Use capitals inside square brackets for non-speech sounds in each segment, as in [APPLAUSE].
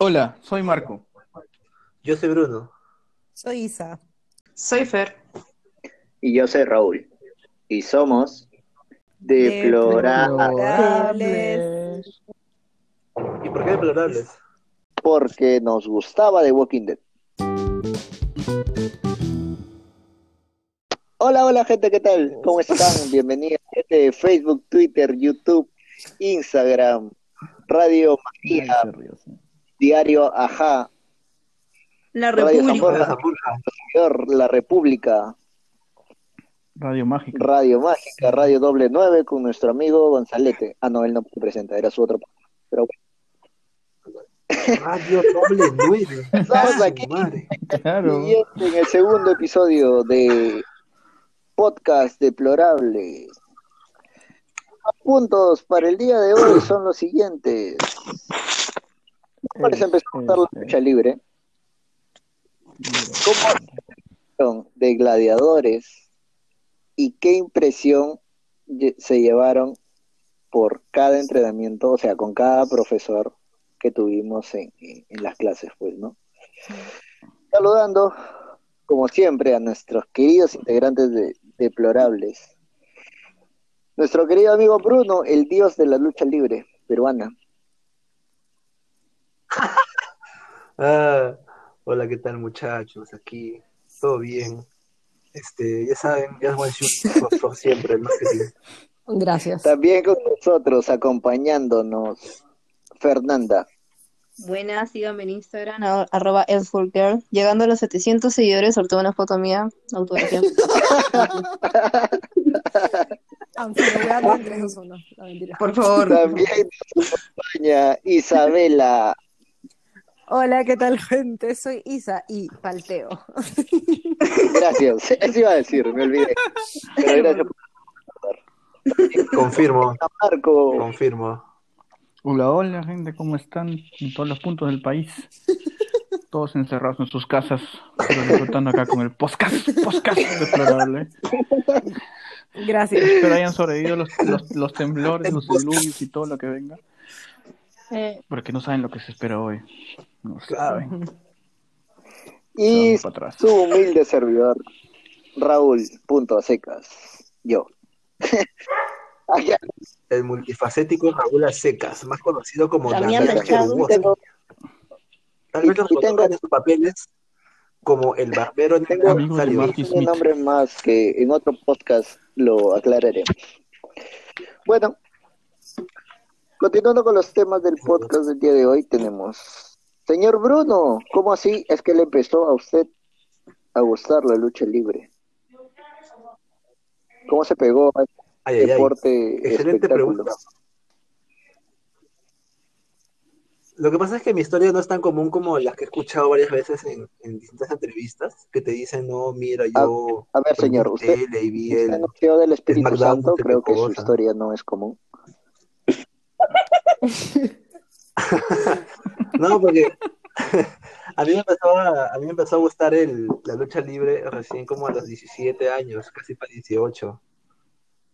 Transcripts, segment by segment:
Hola, soy Marco. Yo soy Bruno. Soy Isa. Soy Fer. Y yo soy Raúl. Y somos deplorables. Deplorables. ¿Y por qué deplorables? Porque nos gustaba The Walking Dead. Hola, hola gente, ¿qué tal? ¿Cómo están? [LAUGHS] Bienvenidos a este Facebook, Twitter, YouTube, Instagram, Radio María, Diario Ajá, La Radio República. Zamora, La República, Radio Mágica. Radio Mágica, Radio Doble Nueve con nuestro amigo Gonzalete. Ah, no, él no se presenta, era su otro. Pero Radio doble nueve. [LAUGHS] Estamos Su aquí. madre. Claro. Y este, en el segundo episodio de Podcast Deplorable. Los puntos para el día de hoy son los siguientes. Parece empezar a contar la Este, lucha libre. ¿Cómo se de gladiadores y qué impresión se llevaron por cada entrenamiento, o sea, con cada profesor que tuvimos en, en- en las clases, pues, ¿no? Saludando, como siempre, a nuestros queridos integrantes de Deplorables. Nuestro querido amigo Bruno, el dios de la lucha libre peruana. [LAUGHS] Ah, hola, ¿qué tal muchachos? Aquí, todo bien. Este, ya saben, ya es por, [LAUGHS] siempre, marketing. Gracias. También con nosotros, acompañándonos, Fernanda. Buenas, síganme en Instagram, a- arroba Girl. Llegando a los 700 seguidores, solté una foto mía, autografía. [LAUGHS] Aunque lo voy a dar en 3, 2, 1. No, mentira. Por favor. También nos acompaña Isabela. Hola, ¿qué tal, gente? Soy Isa y palteo. [LAUGHS] Gracias. Eso iba a decir, me olvidé. Pero gracias Confirmo, por Marco. confirmo. Hola, hola, gente, ¿cómo están? En todos los puntos del país. Todos encerrados en sus casas, pero disfrutando acá con el podcast, podcast deplorable. Gracias. Espero hayan sobrevivido los, los, los temblores, los diluvios y todo lo que venga. Eh, Porque no saben lo que se espera hoy. No saben. Y su humilde servidor, Raúl, punto a secas. Yo. [LAUGHS] El multifacético Raúl A. Secas, más conocido como Damián. Tengo, Tal vez los tengo- sus papeles como el barbero Tengo- un nombre más que en otro podcast lo aclararemos. Bueno, continuando con los temas del podcast del día de hoy, tenemos. Señor Bruno, ¿cómo así es que le empezó a usted a gustar la lucha libre? ¿Cómo se pegó a Ay, este ay, ay. deporte Excelente espectáculo? pregunta. Lo que pasa es que mi historia no es tan común como las que he escuchado varias veces en, en distintas entrevistas, que te dicen, no, mira, yo A ver, señor, usted, y vi usted el... nació del Espíritu Santo, creo que su historia no es común. [LAUGHS] [LAUGHS] No, porque [LAUGHS] a mí me empezó a, gustar el, la lucha libre recién como a los 17 años, casi para 18.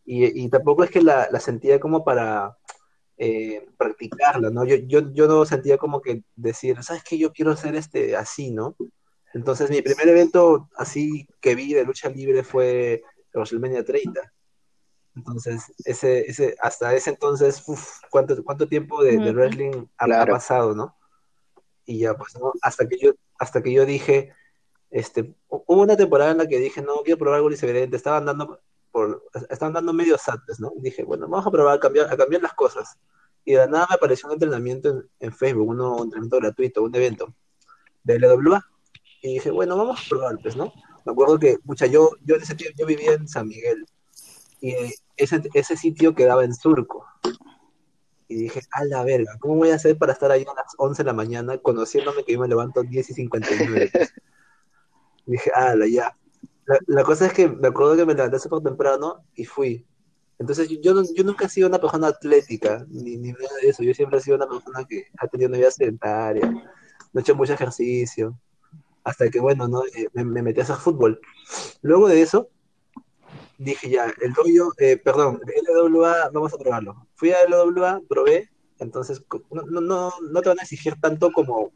Y, y tampoco es que la, sentía como para eh, practicarla, ¿no? Yo, yo, yo no sentía como que decir, ¿sabes qué? Yo quiero ser este así, ¿no? Entonces mi primer evento así que vi de lucha libre fue WrestleMania 30. Entonces, ese, ese, hasta ese entonces, uf, ¿cuánto, cuánto tiempo de, de wrestling ha, pasado, no? Y ya, pues, ¿no? Hasta que yo, hasta que yo dije, este, hu- hubo una temporada en la que dije, no, quiero probar algo diferente, estaban dando por, estaban dando medios antes, ¿no? Y dije, bueno, vamos a probar a cambiar, a cambiar las cosas. Y de la nada me apareció un entrenamiento en, en Facebook, uno, un entrenamiento gratuito, un evento de LWA. Y dije, bueno, vamos a probar, pues, ¿no? Me acuerdo que, mucha, yo, yo en ese tiempo, yo vivía en San Miguel, y ese, ese sitio quedaba en Surco. Y dije, a la verga, ¿cómo voy a hacer para estar ahí a las 11 de la mañana conociéndome que yo me levanto 10 y 59? pues? Y [LAUGHS] dije, ala, ya. La, la cosa es que me acuerdo que me levanté súper temprano y fui. Entonces yo, yo nunca he sido una persona atlética, ni, ni nada de eso. Yo siempre he sido una persona que ha tenido una vida sedentaria, no he hecho mucho ejercicio. Hasta que, bueno, ¿no? Eh, me, me metí a hacer fútbol. Luego de eso, dije ya, el dojo, eh, perdón, LWA, vamos a probarlo. Fui a LWA, probé, Entonces, no, no, no, te van a exigir tanto como,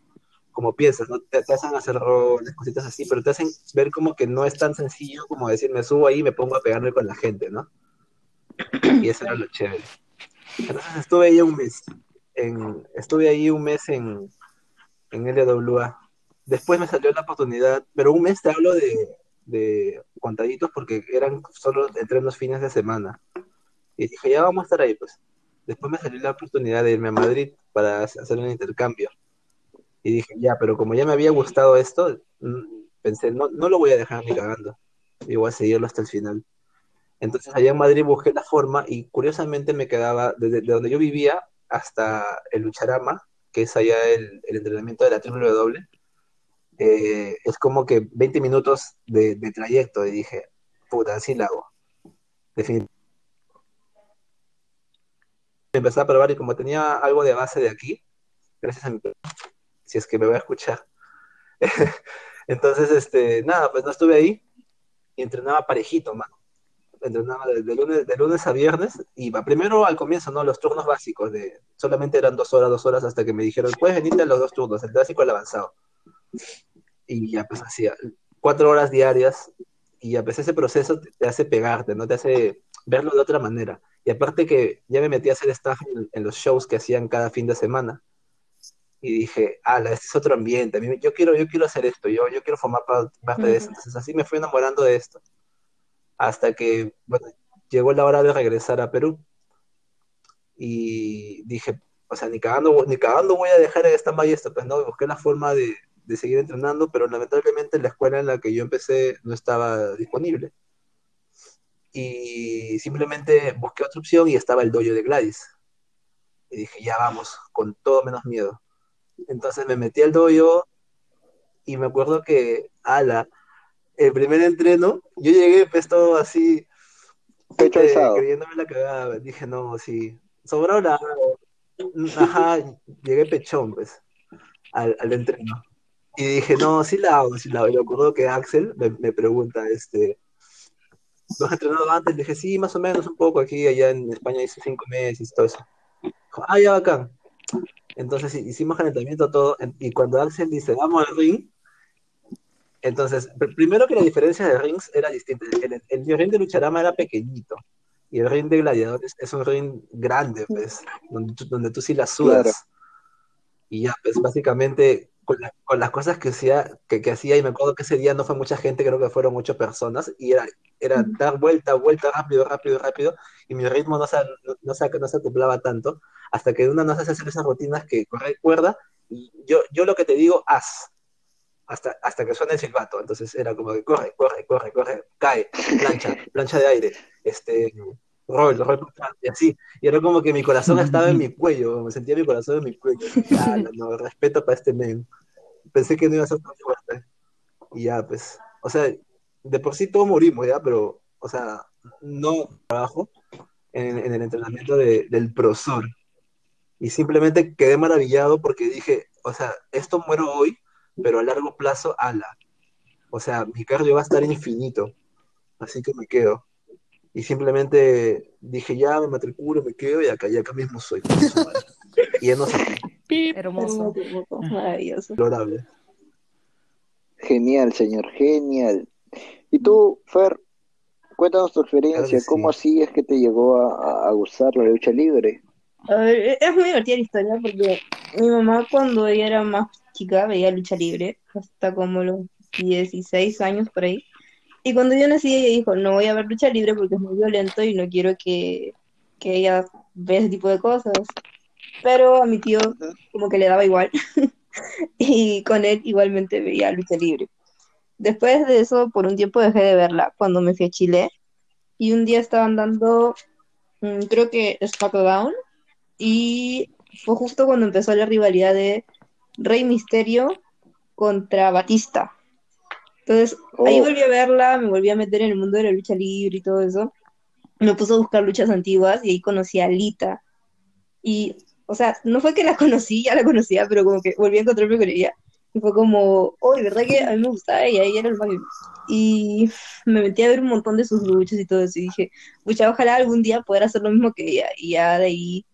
como piensas, ¿no? Te, te hacen hacer roles, cositas así, pero te hacen ver como que no es tan sencillo como decir, me subo ahí y me pongo a pegarme con la gente, ¿no? Y eso era lo chévere. Entonces estuve ahí un mes. En, estuve ahí un mes en, en LWA. Después me salió la oportunidad, pero un mes te hablo de, de contaditos porque eran solo entrenos fines de semana. Y dije, ya vamos a estar ahí, pues. Después me salió la oportunidad de irme a Madrid para hacer un intercambio. Y dije, ya, pero como ya me había gustado esto, mm, pensé, no, no lo voy a dejar ni cagando. Y voy a seguirlo hasta el final. Entonces allá en Madrid busqué la forma y curiosamente me quedaba desde de donde yo vivía hasta el Lucharama, que es allá el, el entrenamiento de la WWE, eh, es como que 20 minutos de, trayecto y dije, puta, así la hago. Definitivamente. Empecé a probar y como tenía algo de base de aquí, gracias a mi si es que me voy a escuchar. [LAUGHS] Entonces, este, nada, pues no estuve ahí y entrenaba parejito, mano entrenaba de, lunes, de lunes a viernes, iba primero al comienzo, ¿no? Los turnos básicos, de solamente eran dos horas, dos horas, hasta que me dijeron, puedes venirte a los dos turnos, el básico y el avanzado. Y ya pues hacía cuatro horas diarias, y ya pues ese proceso te, te hace pegarte, ¿no? Te hace verlo de otra manera. Y aparte que ya me metí a hacer staff en, en los shows que hacían cada fin de semana. Y dije, ala, este es otro ambiente, a mí, yo, quiero, yo quiero hacer esto, yo, yo quiero formar pa- parte de esto. Entonces así me fui enamorando de esto hasta que bueno, llegó la hora de regresar a Perú. Y dije, o sea, ni cagando, ni cagando voy a dejar esta stand esto, pues no, busqué la forma de, de seguir entrenando, pero lamentablemente la escuela en la que yo empecé no estaba disponible. Y simplemente busqué otra opción y estaba el dojo de Gladys. Y dije, ya vamos, con todo menos miedo. Entonces me metí al dojo y me acuerdo que, ala, el primer entreno, yo llegué pues todo así, Pecho eh, creyéndome la cagada. Dije, no, sí, sobró la... Ajá, llegué pechón, pues, al, al entreno. Y dije, no, sí la hago, sí la hago. Y me acuerdo que Axel me, me pregunta, este, ¿lo has entrenado antes? Le dije, sí, más o menos, un poco aquí, allá en España hice cinco meses y todo eso. Dijo, ah, ya, bacán. Entonces hi- hicimos calentamiento todo, y cuando Axel dice, vamos al ring, entonces, pr- primero que la diferencia de rings era distinta. El, el, el ring de Lucharama era pequeñito, y el ring de gladiadores es un ring grande, pues, donde tú, donde tú sí la sudas. Claro. Y ya, pues básicamente con, la- con las cosas que hacía, que, que hacía, y me acuerdo que ese día no fue mucha gente, creo que fueron ocho personas, y era, era dar vuelta, vuelta, rápido, rápido, rápido, y mi ritmo no se, no, no se, no se acoplaba tanto, hasta que una nos hace hacer esas rutinas que corre cuerda, y yo, yo lo que te digo, haz, hasta, hasta que suene el silbato, entonces era como que corre, corre, corre, corre, cae, plancha, plancha de aire, este, roll, roll, y así, y era como que mi corazón estaba en mi [LAUGHS] cuello, me sentía mi corazón en mi cuello, "Ah, [LAUGHS] no, no, respeto para este men, pensé que no iba a ser tan fuerte, y ya, pues, o sea, de por sí todos morimos, ya, pero, o sea, no trabajo en, en el entrenamiento de, del profesor, y simplemente quedé maravillado porque dije, o sea, esto muero hoy, pero a largo plazo, ala, o sea, mi cardio va a estar infinito, así que me quedo. Y simplemente dije, ya me matriculo, me quedo y acá, y acá mismo soy. Y ya no sé, [LAUGHS] Hermoso. Maravilloso. valorable. Genial, señor, genial. Y tú, Fer, cuéntanos tu experiencia, Claro ¿cómo sí. así es que te llegó a, a- a gustar la lucha libre? A ver, es muy divertida la historia porque mi mamá cuando ella era más chica veía lucha libre hasta como los 16 años por ahí. Y cuando yo nací ella dijo, no voy a ver lucha libre porque es muy violento y no quiero que, que ella vea ese tipo de cosas. Pero a mi tío como que le daba igual [LAUGHS] y con él igualmente veía lucha libre. Después de eso, por un tiempo dejé de verla cuando me fui a Chile y un día estaban dando, mm, creo que SmackDown y fue justo cuando empezó la rivalidad de Rey Misterio contra Batista. Entonces, ahí Oh. volví a verla, me volví a meter en el mundo de la lucha libre y todo eso. Me puse a buscar luchas antiguas y ahí conocí a Lita. Y, o sea, no fue que la [LAUGHS] conocí, ya la conocía, pero como que volví a encontrarme con ella. Y fue como, oh, de verdad que a mí me gustaba ella, ella era el máximo. Y me metí a ver un montón de sus luchas y todo eso. Y dije, pucha, ojalá algún día poder hacer lo mismo que ella. Y ya de ahí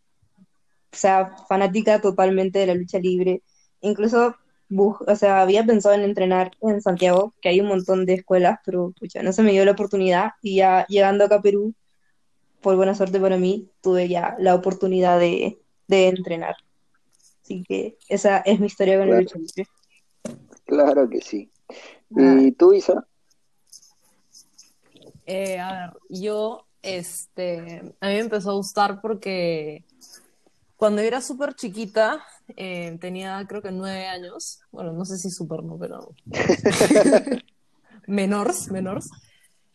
sea, fanática totalmente de la lucha libre. Incluso, o sea, había pensado en entrenar en Santiago, que hay un montón de escuelas, pero pucha, no se me dio la oportunidad. Y ya llegando acá a Perú, por buena suerte para mí, tuve ya la oportunidad de, de entrenar. Así que esa es mi historia con la Claro. lucha libre. Claro que sí. Ah. ¿Y tú, Isa? Eh, a ver, yo, este, a mí me empezó a gustar porque cuando yo era súper chiquita, eh, tenía creo que nueve años, bueno, no sé si súper no, pero [LAUGHS] menores, menores,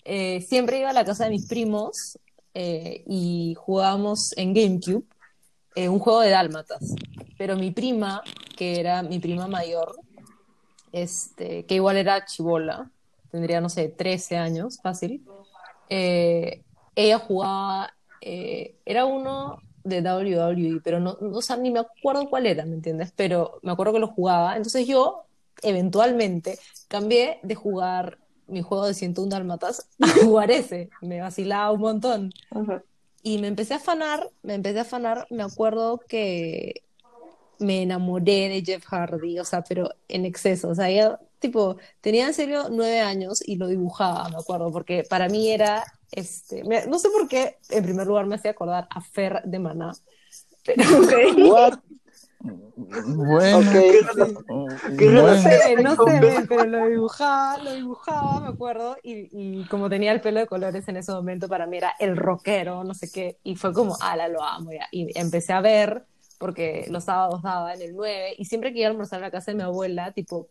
eh, siempre iba a la casa de mis primos eh, y jugábamos en GameCube eh, un juego de dálmatas, pero mi prima, que era mi prima mayor, este, que igual era chibola, tendría, no sé, 13 años, fácil, eh, ella jugaba, eh, era uno de WWE, pero no, no, o sea, ni me acuerdo cuál era, ¿me entiendes? Pero me acuerdo que lo jugaba. Entonces yo, eventualmente, cambié de jugar mi juego de 101 Dálmatas a [LAUGHS] jugar ese. Me vacilaba un montón. Y me empecé a afanar, me empecé a afanar, me acuerdo que me enamoré de Jeff Hardy, o sea, pero en exceso, o sea, yo, tipo, tenía en serio nueve años y lo dibujaba, me acuerdo, porque para mí era, este, me- no sé por qué, en primer lugar me hacía acordar a Fer de Maná, pero [LAUGHS] What? Bueno, Ok. ¿Qué no sé, no sé, pero lo dibujaba, lo dibujaba, me acuerdo, y, y como tenía el pelo de colores en ese momento, para mí era el rockero, no sé qué, y fue como, ala, lo amo ya, y empecé a ver, porque los sábados daba en el 9, y siempre que iba a almorzar a la casa de mi abuela, tipo,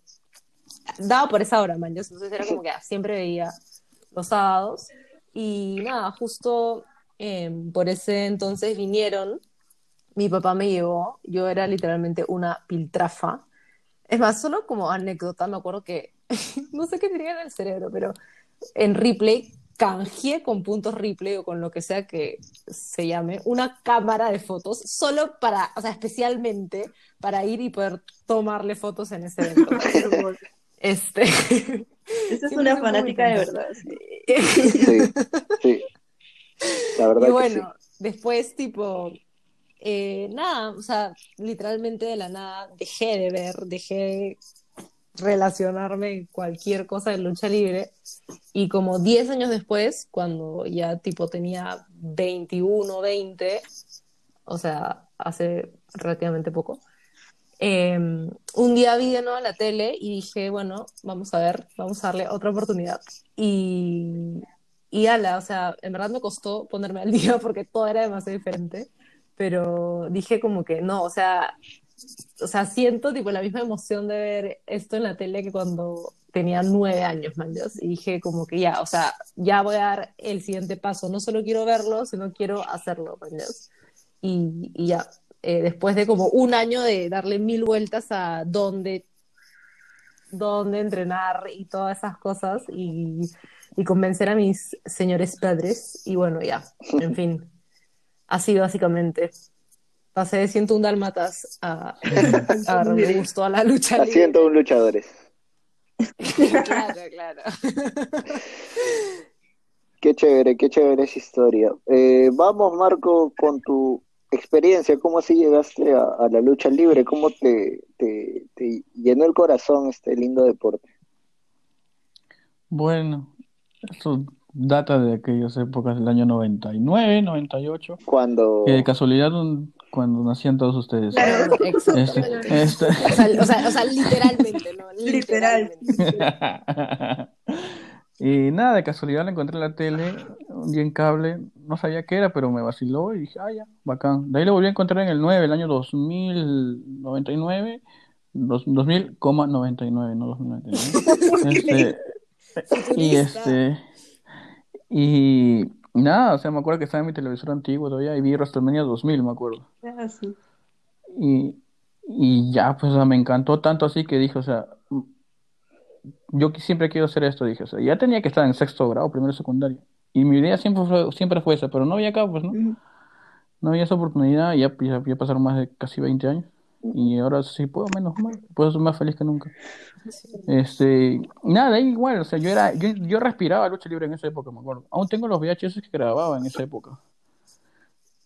daba por esa hora, man, yo, entonces era como que ah, siempre veía los sábados, y nada, justo eh, por ese entonces vinieron, mi papá me llevó, yo era literalmente una piltrafa, es más, solo como anécdota, me acuerdo que, [LAUGHS] no sé qué tenía en el cerebro, pero en replay canjeé con puntos replay o con lo que sea que se llame una cámara de fotos solo para, o sea, especialmente para ir y poder tomarle fotos en ese evento. [LAUGHS] Este, [LAUGHS] Esa es una fanática de verdad. sí. [LAUGHS] Sí, sí. La verdad y que bueno, después tipo, eh, nada, o sea, literalmente de la nada dejé de ver, dejé de relacionarme en cualquier cosa de lucha libre y como 10 años después, cuando ya tipo tenía 21, 20, o sea, hace relativamente poco, eh, un día vi de nuevo la tele y dije, bueno, vamos a ver, vamos a darle otra oportunidad. Y, y ala, o sea, en verdad me costó ponerme al [LAUGHS] día porque todo era demasiado diferente, pero dije como que no, o sea, o sea, siento tipo la misma emoción de ver esto en la tele que cuando tenía nueve años, man, y dije como que ya, o sea, ya voy a dar el siguiente paso, no solo quiero verlo, sino quiero hacerlo, man, y ya, eh, después de como un año de darle mil vueltas a dónde, dónde entrenar y todas esas cosas y, y convencer a mis señores padres y bueno, ya, en fin, así básicamente. Pasé de 101 dálmatas a, a agarrarle gusto a la lucha. Asiento un luchadores. Claro, claro. Qué chévere, qué chévere esa historia. Eh, vamos, Marco, con tu experiencia, ¿cómo así llegaste a, a la lucha libre? ¿Cómo te, te, te llenó el corazón este lindo deporte? Bueno, eso data de aquellas épocas del año 99, 98, Cuando... que de casualidad un- cuando nacían todos ustedes. Claro. Este, [LAUGHS] este- O sea, o sea, o sea, literalmente, ¿no? Literal. Literalmente. [LAUGHS] Y nada, de casualidad la encontré en la tele, un día en cable, no sabía qué era, pero me vaciló y dije, ah, ya, bacán. De ahí lo volví a encontrar en el 9, el año 2099, dos- 2000,99, no 2099. [LAUGHS] Este, y este, y nada, o sea, me acuerdo que estaba en mi televisor antiguo todavía y vi WrestleMania 2000, me acuerdo. Ah, sí. Y, y ya, pues, o sea, me encantó tanto así que dije, o sea, yo siempre quiero hacer esto, dije, o sea, ya tenía que estar en sexto grado, primero secundario. Y mi idea siempre fue, siempre fue esa, pero no había acá, pues, ¿no? No había esa oportunidad, ya, ya, ya pasaron más de casi 20 años. Y ahora sí puedo, menos mal, puedo ser más feliz que nunca. Este, nada, igual, o sea, yo era, yo, yo respiraba lucha libre en esa época, me acuerdo. Aún tengo los VHS que grababa en esa época.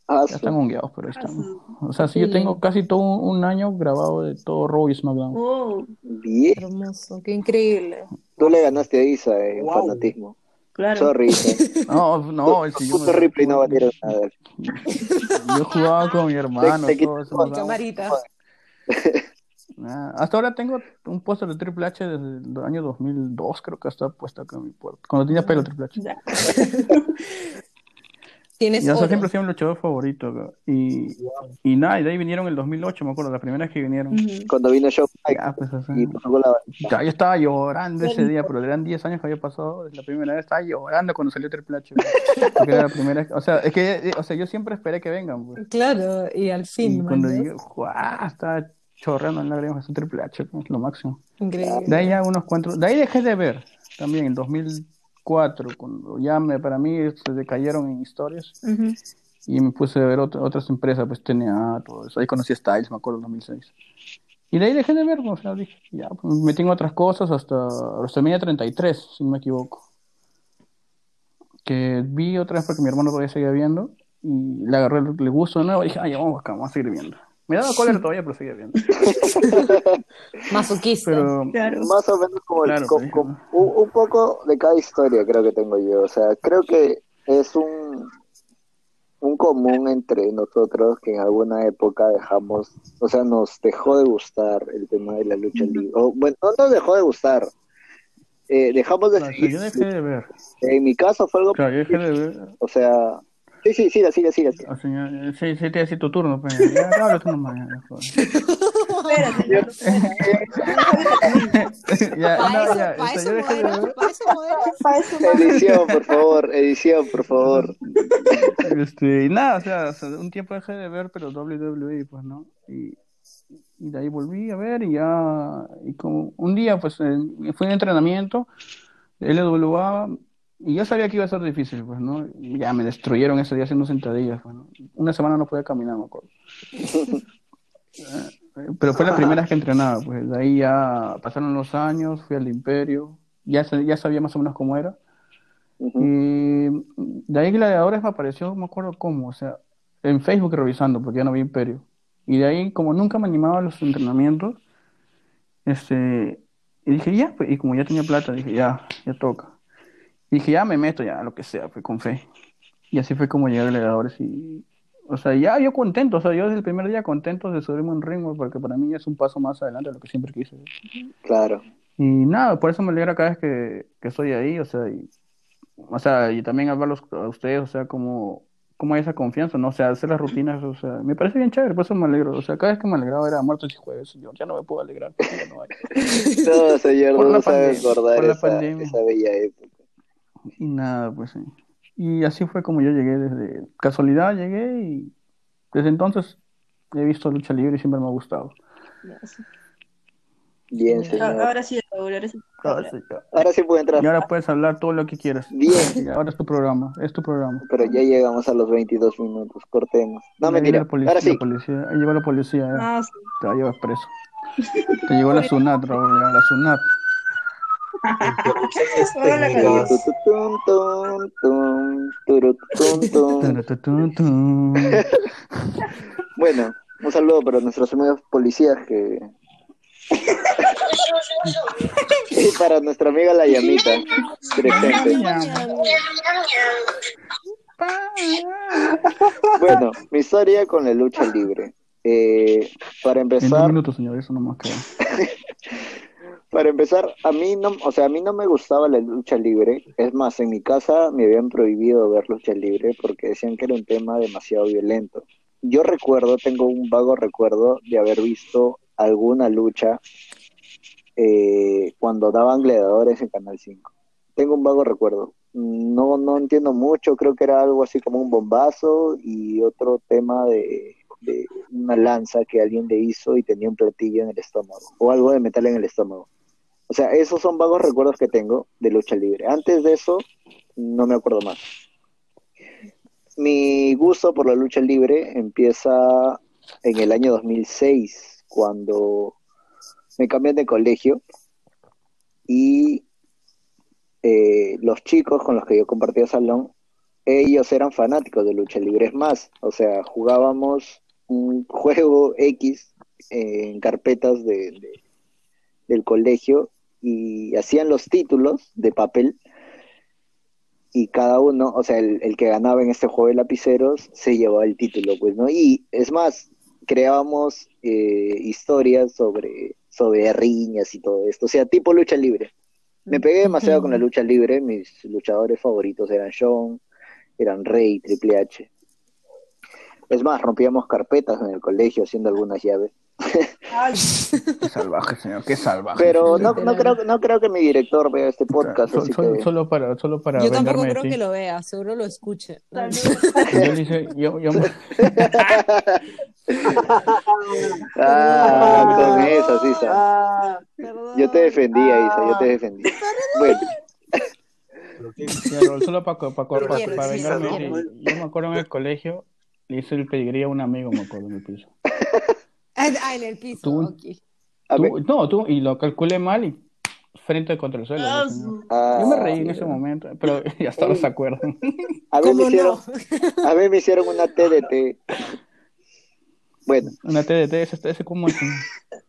Ah, Ya están hongueados, pero ahí Ah, están. O sea, sí, yo tengo casi todo un, año grabado de todo Raw y SmackDown. Oh, Bien. Hermoso, qué increíble. Tú le ganaste a Isa en Wow. fanatismo. claro. Sorry, Isa. [LAUGHS] No, no, el sillón. Puto Ripley no valieron nada. Yo jugaba con mi hermano, Te- te todo eso. quito- Mi camarita. Nada, [LAUGHS] Hasta ahora tengo un póster de Triple H desde el año 2002, creo que está puesto acá en mi puerta. Cuando tenía pelo Triple H. [LAUGHS] Ya. Tienes Y siempre ha sido mi luchador favorito. Y, y nada, y de ahí vinieron en el 2008, me acuerdo, la primera vez que vinieron. Cuando vino Show Ya, pues, o sea, y tocó la ya, yo estaba llorando ese día, pero eran 10 años que había pasado la primera vez. Estaba llorando cuando salió Triple H. Porque era la primera vez- O sea, es que eh, o sea, yo siempre esperé que vengan. Pues. Claro, y al Y fin, cuando man, llegué, ¡guau! estaba chorreando en lágrimas ese Triple H, pues, lo máximo. Increíble. De ahí ya unos cuantos, de ahí dejé de ver también en 2004, cuando ya me, para mí se decayeron en historias Ujú. y me puse a ver ot- otras empresas, pues TNA, todo eso. Ahí conocí a Styles, me acuerdo, en 2006. Y de ahí dejé de ver, o sea, dije, ya, pues, me metí en otras cosas hasta WrestleMania 33, si no me equivoco. Que vi otra vez porque mi hermano todavía seguía viendo y le agarré el, gusto de nuevo y dije, ay, vamos acá, vamos a seguir viendo. Me daba cólera todavía, pero seguía viendo. [LAUGHS] Masoquista. Pero, Claro. Más o menos como, Claro, co- co- ¿no? un, un poco de cada historia creo que tengo yo. O sea, creo que es un, un común entre nosotros que en alguna época dejamos, o sea, nos dejó de gustar el tema de la lucha libre. O, bueno, no nos dejó de gustar. Eh, dejamos de seguir. yo dejé de ver. En mi caso fue algo, Claro, yo dejé de ver. o sea, sí, sí, siga, siga, siga. sí, sí, te decía tu turno, pues. Ya, habla tú nomás, ya. Espérate, [LAUGHS] Para no, eso, para eso para eso. Para eso. Edición, por favor, edición, por favor. Este, y nada, o sea, o sea, un tiempo dejé de ver, pero WWE, pues, ¿no? Y, y de ahí volví a ver y ya, y como un día, pues, eh, fui en entrenamiento, LWA, y yo sabía que iba a ser difícil, pues, ¿no? Ya me destruyeron ese día haciendo sentadillas, pues, ¿no? Una semana no podía caminar, me acuerdo. [LAUGHS] Pero fue la primera vez que entrenaba, pues, de ahí ya pasaron los años, fui al Imperio, ya, ya sabía más o menos cómo era. Y de ahí Gladiadores me apareció, no me acuerdo cómo, o sea, en Facebook revisando, porque ya no había Imperio. Y de ahí, como nunca me animaba a los entrenamientos, este, y dije, ya, pues, y como ya tenía plata, dije, ya, ya toca. Y dije, ya me meto, ya, lo que sea, pues, con fe. Y así fue como llegué a Gladiadores y, o sea, ya yo contento, o sea, yo desde el primer día contento de subirme un ring, porque para mí es un paso más adelante de lo que siempre quise. Claro. Y nada, por eso me alegra cada vez que, que estoy ahí, o sea, y, o sea, y también hablarlos a ustedes, o sea, como, como hay esa confianza, ¿no? O sea, hacer las rutinas, o sea, me parece bien chévere, por eso me alegro, o sea, cada vez que me alegraba era muertos y jueves, yo ya no me puedo alegrar, porque ya no hay. [LAUGHS] No, señor, Por la no sabe pandemia, acordar por la esa, esa bella época. Y nada, pues sí. Y así fue como yo llegué desde casualidad, llegué y desde entonces he visto lucha libre y siempre me ha gustado. Bien, señor. Ahora sí, Raúl, ahora sí. Ahora sí, ya. Ahora sí puede entrar. Y ahora puedes hablar todo lo que quieras. Bien. Ahora es tu programa, es tu programa. Pero ya llegamos a los 22 minutos, cortemos. No, Ahí mentira. viene la policía, Ahora sí. la policía, ahí llegó la policía, ya. No, sí. te va a llevar preso. Te llegó la SUNAT, Raúl, la SUNAT. Bueno, un saludo para nuestros amigos policías que... [LAUGHS] y para nuestra amiga la llamita presente. [LAUGHS] Bueno, mi historia con la lucha libre. Eh, para En empezar, minutos, señor, eso no más queda. [LAUGHS] Para empezar, a mí no, o sea, a mí no me gustaba la lucha libre. Es más, en mi casa me habían prohibido ver lucha libre porque decían que era un tema demasiado violento. Yo recuerdo, tengo un vago recuerdo de haber visto alguna lucha eh, cuando daban gladiadores en Canal 5. Tengo un vago recuerdo. No, no entiendo mucho, creo que era algo así como un bombazo y otro tema de, de una lanza que alguien le hizo y tenía un platillo en el estómago o algo de metal en el estómago. O sea, esos son vagos recuerdos que tengo de lucha libre. Antes de eso, no me acuerdo más. Mi gusto por la lucha libre empieza en el año 2006, cuando me cambian de colegio y eh, los chicos con los que yo compartía salón ellos eran fanáticos de lucha libre. Es más, o sea, jugábamos un [LAUGHS] juego X en carpetas de- del colegio y hacían los títulos de papel y cada uno, o sea, el, el que ganaba en este juego de lapiceros se llevaba el título, pues, ¿no? Y es más, creábamos eh, historias sobre, sobre riñas y todo esto, o sea, tipo lucha libre. Me pegué demasiado con la lucha libre, mis luchadores favoritos eran Shawn, eran Rey, Triple H. Es más, rompíamos carpetas en el colegio haciendo algunas llaves. Ay, Qué salvaje, señor, qué salvaje. Pero no, no, creo, no creo que mi director vea este podcast, So- así so- que... solo para, solo para Yo tampoco creo que lo vea, seguro lo escuche. Yo yo, yo, [LAUGHS] Ah, con. Ah. Yo te defendía, Isa, yo te defendí. Bueno, pero qué- Sí, Raúl, solo para, para, para, para vengarme. Yo me acuerdo en el colegio, le hice el pedigrí a un amigo, me acuerdo, en el piso. Ah, en el piso. Tú- ver, no, tú, y lo calculé mal y frente contra el suelo. Ah, ah, Yo me reí en ese momento, pero [LAUGHS] ya hasta no se acuerdan. A mí, me ¿Cómo hicieron, no? a mí me hicieron una TDT. Bueno, Una TDT, ese, ese cómo es.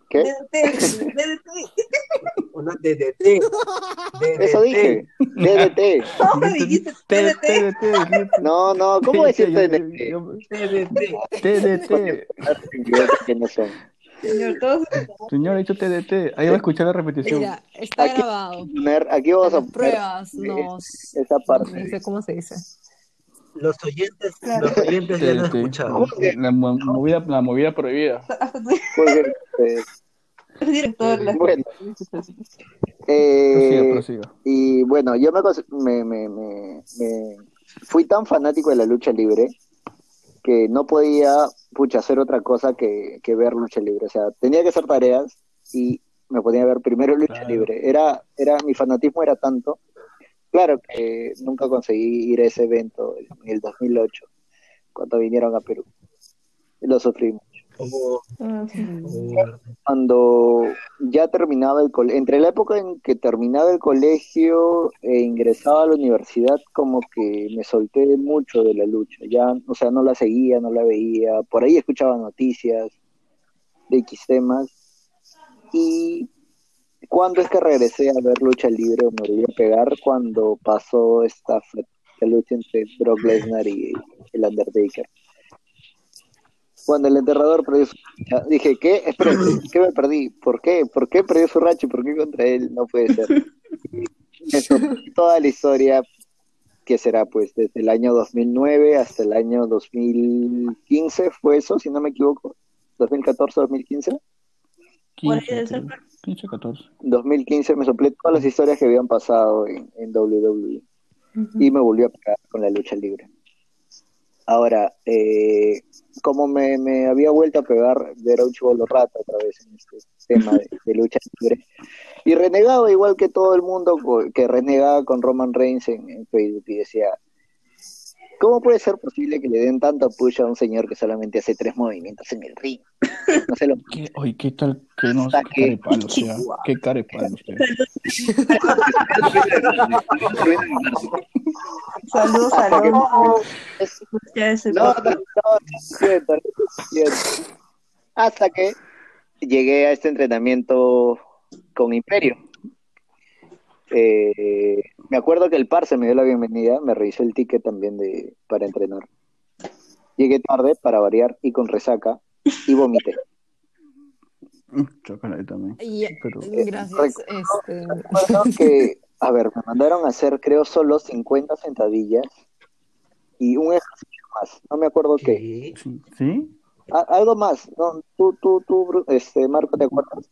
¿qué? DDT. Una DDT. Eso dije, TDT. [LAUGHS] No, [LAUGHS] dijiste DDT. TDT. No, no, ¿cómo decir TDT? DDT. TDT. No son. Señor, todos Señor, ha dicho TDT. Ahí va a escuchar la repetición. Mira, está Aquí- grabado. Poner- Aquí vamos a poner pruebas nos... esa No parte. sé cómo se dice. Los oyentes, los oyentes ya lo han escuchado. La, mo- movida, la movida prohibida. [LAUGHS] Porque, eh, director. la- Bueno. Eh, prosiga. y bueno, yo me, me, me, me- me- fui tan fanático de la lucha libre que no podía pucha, hacer otra cosa que, que ver lucha libre. O sea, tenía que hacer tareas y me podía ver primero lucha Claro. libre. Era, era, mi fanatismo era tanto. Claro que nunca conseguí ir a ese evento en el 2008, cuando vinieron a Perú. Lo sufrimos. Cuando ya terminaba el colegio, entre la época en que terminaba el colegio e ingresaba a la universidad, como que me solté mucho de la lucha, ya, o sea, no la seguía, no la veía, por ahí escuchaba noticias de X temas, y cuando es que regresé a ver lucha libre o me volví a pegar, cuando pasó esta fatídica lucha entre Brock Lesnar y el Undertaker. Cuando el enterrador perdió su racha, dije, ¿qué? Espera, ¿qué me perdí? ¿Por qué? ¿Por qué perdió su racha? y ¿Por qué contra él? No puede ser. Eso, toda la historia, que será pues desde el año 2009 hasta el año 2015, fue eso, si no me equivoco. 2014, 2015. Por ahí 15, debe ser. creo. 15, 14. 2015 me soplé todas las historias que habían pasado en, en WWE y me volvió a pegar con la lucha libre. Ahora, eh, como me, me había vuelto a pegar, era un chivolo rata otra vez en este tema de, de lucha libre. Y renegaba igual que todo el mundo, que renegaba con Roman Reigns en, en Facebook y decía, ¿cómo puede ser posible que le den tanto push a un señor que solamente hace tres movimientos en el ring? No se lo ¿Qué, oye, ¿qué tal? ¿Qué, no, qué carepalo, o que- sea, qué carepalo usted. [LAUGHS] [LAUGHS] [LAUGHS] Saludos a los No, no, no, es cierto. Hasta que llegué a este entrenamiento con Imperio. Eh, me acuerdo que el Parse me dio la bienvenida, me revisó el ticket también de, para entrenar. Llegué tarde para variar y con resaca y vomité. Chocolate también. Pero, gracias. Este, Recuerdo que, a ver, me mandaron a hacer creo solo 50 sentadillas y un ejercicio más, no me acuerdo qué. ¿Qué? ¿sí? Algo más, no, tú, tú, tú, Bru- este, Marco, ¿te acuerdas?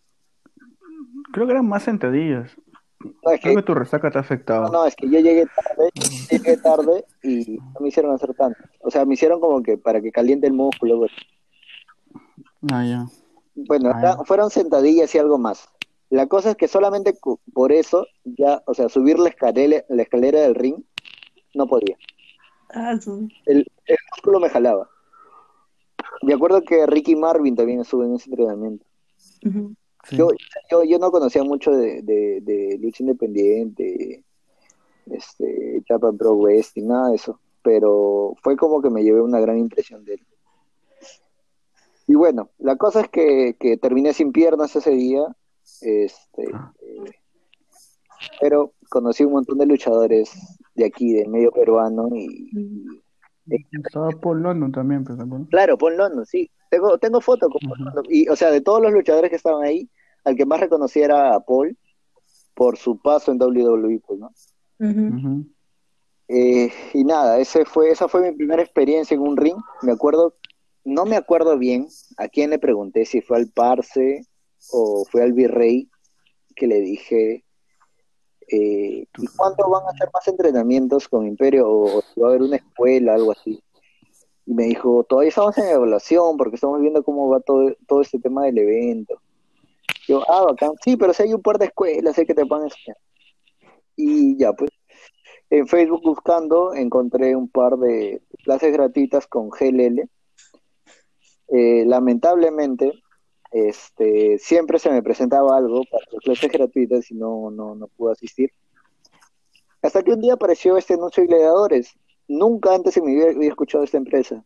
Creo que eran más sentadillas. No, es Creo que que tu resaca te ha afectado. No, no, es que yo llegué tarde, llegué tarde y no me hicieron hacer tanto. O sea, me hicieron como que para que caliente el músculo. pues. Ah, ya. Bueno, Ah, ya. fueron sentadillas y algo más. La cosa es que solamente por eso, ya, o sea, subir la escalera, la escalera del ring, no podía. Ah, su- El, el músculo me jalaba. De acuerdo que Ricky Marvin también estuvo en ese entrenamiento. Sí. Yo, yo, yo no conocía mucho de, de, de lucha independiente, este, Japan Pro Wrestling, nada de eso. pero fue como que me llevé una gran impresión de él. Y bueno, la cosa es que, que terminé sin piernas ese día, este, Ah. eh, pero conocí un montón de luchadores de aquí, del medio peruano, y, y Estaba Paul London también, pues, ¿te acuerdas? claro, Paul London, sí, tengo, tengo foto con Paul Ujú. London. y o sea, de todos los luchadores que estaban ahí, al que más reconocí era a Paul, por su paso en WWE, pues, ¿no? Eh, y nada, ese fue, esa fue mi primera experiencia en un ring. Me acuerdo, no me acuerdo bien a quién le pregunté, si fue al Parce o fue al Virrey, que le dije, eh, ¿y cuándo van a hacer más entrenamientos con Imperio? O, o va a haber una escuela, algo así. Y me dijo, todavía estamos en evaluación porque estamos viendo cómo va todo, todo este tema del evento. Yo, ah, bacán. Sí, pero si hay un par de escuelas, hay que te pones. Y ya, pues en Facebook buscando encontré un par de clases gratuitas con GLL. Eh, lamentablemente, este, siempre se me presentaba algo para las clases gratuitas y no, no, no pude asistir. Hasta que un día apareció este anuncio de gladiadores. Nunca antes en mi había escuchado esta empresa.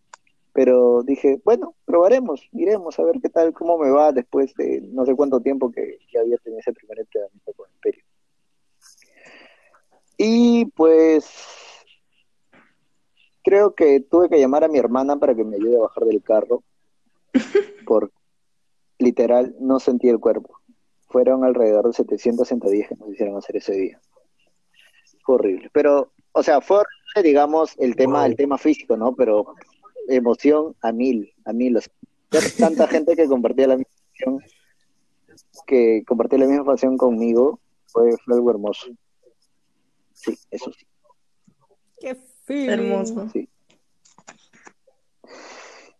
Pero dije, bueno, probaremos, iremos a ver qué tal, cómo me va después de no sé cuánto tiempo que, que había tenido ese primer entrenamiento con Imperio. Y pues creo que tuve que llamar a mi hermana para que me ayude a bajar del carro, por [LAUGHS] literal no sentí el cuerpo. Fueron alrededor de 700 sentadillas que nos hicieron hacer ese día. Fue horrible. Pero, o sea, fue horrible, digamos, el tema, Wow. el tema físico, ¿no? Pero emoción a mil, a mil. O sea, tanta [LAUGHS] gente que compartía la misma pasión, que compartía la misma pasión conmigo, fue, fue algo hermoso. Sí, eso sí. Qué feeling. Hermoso. Sí.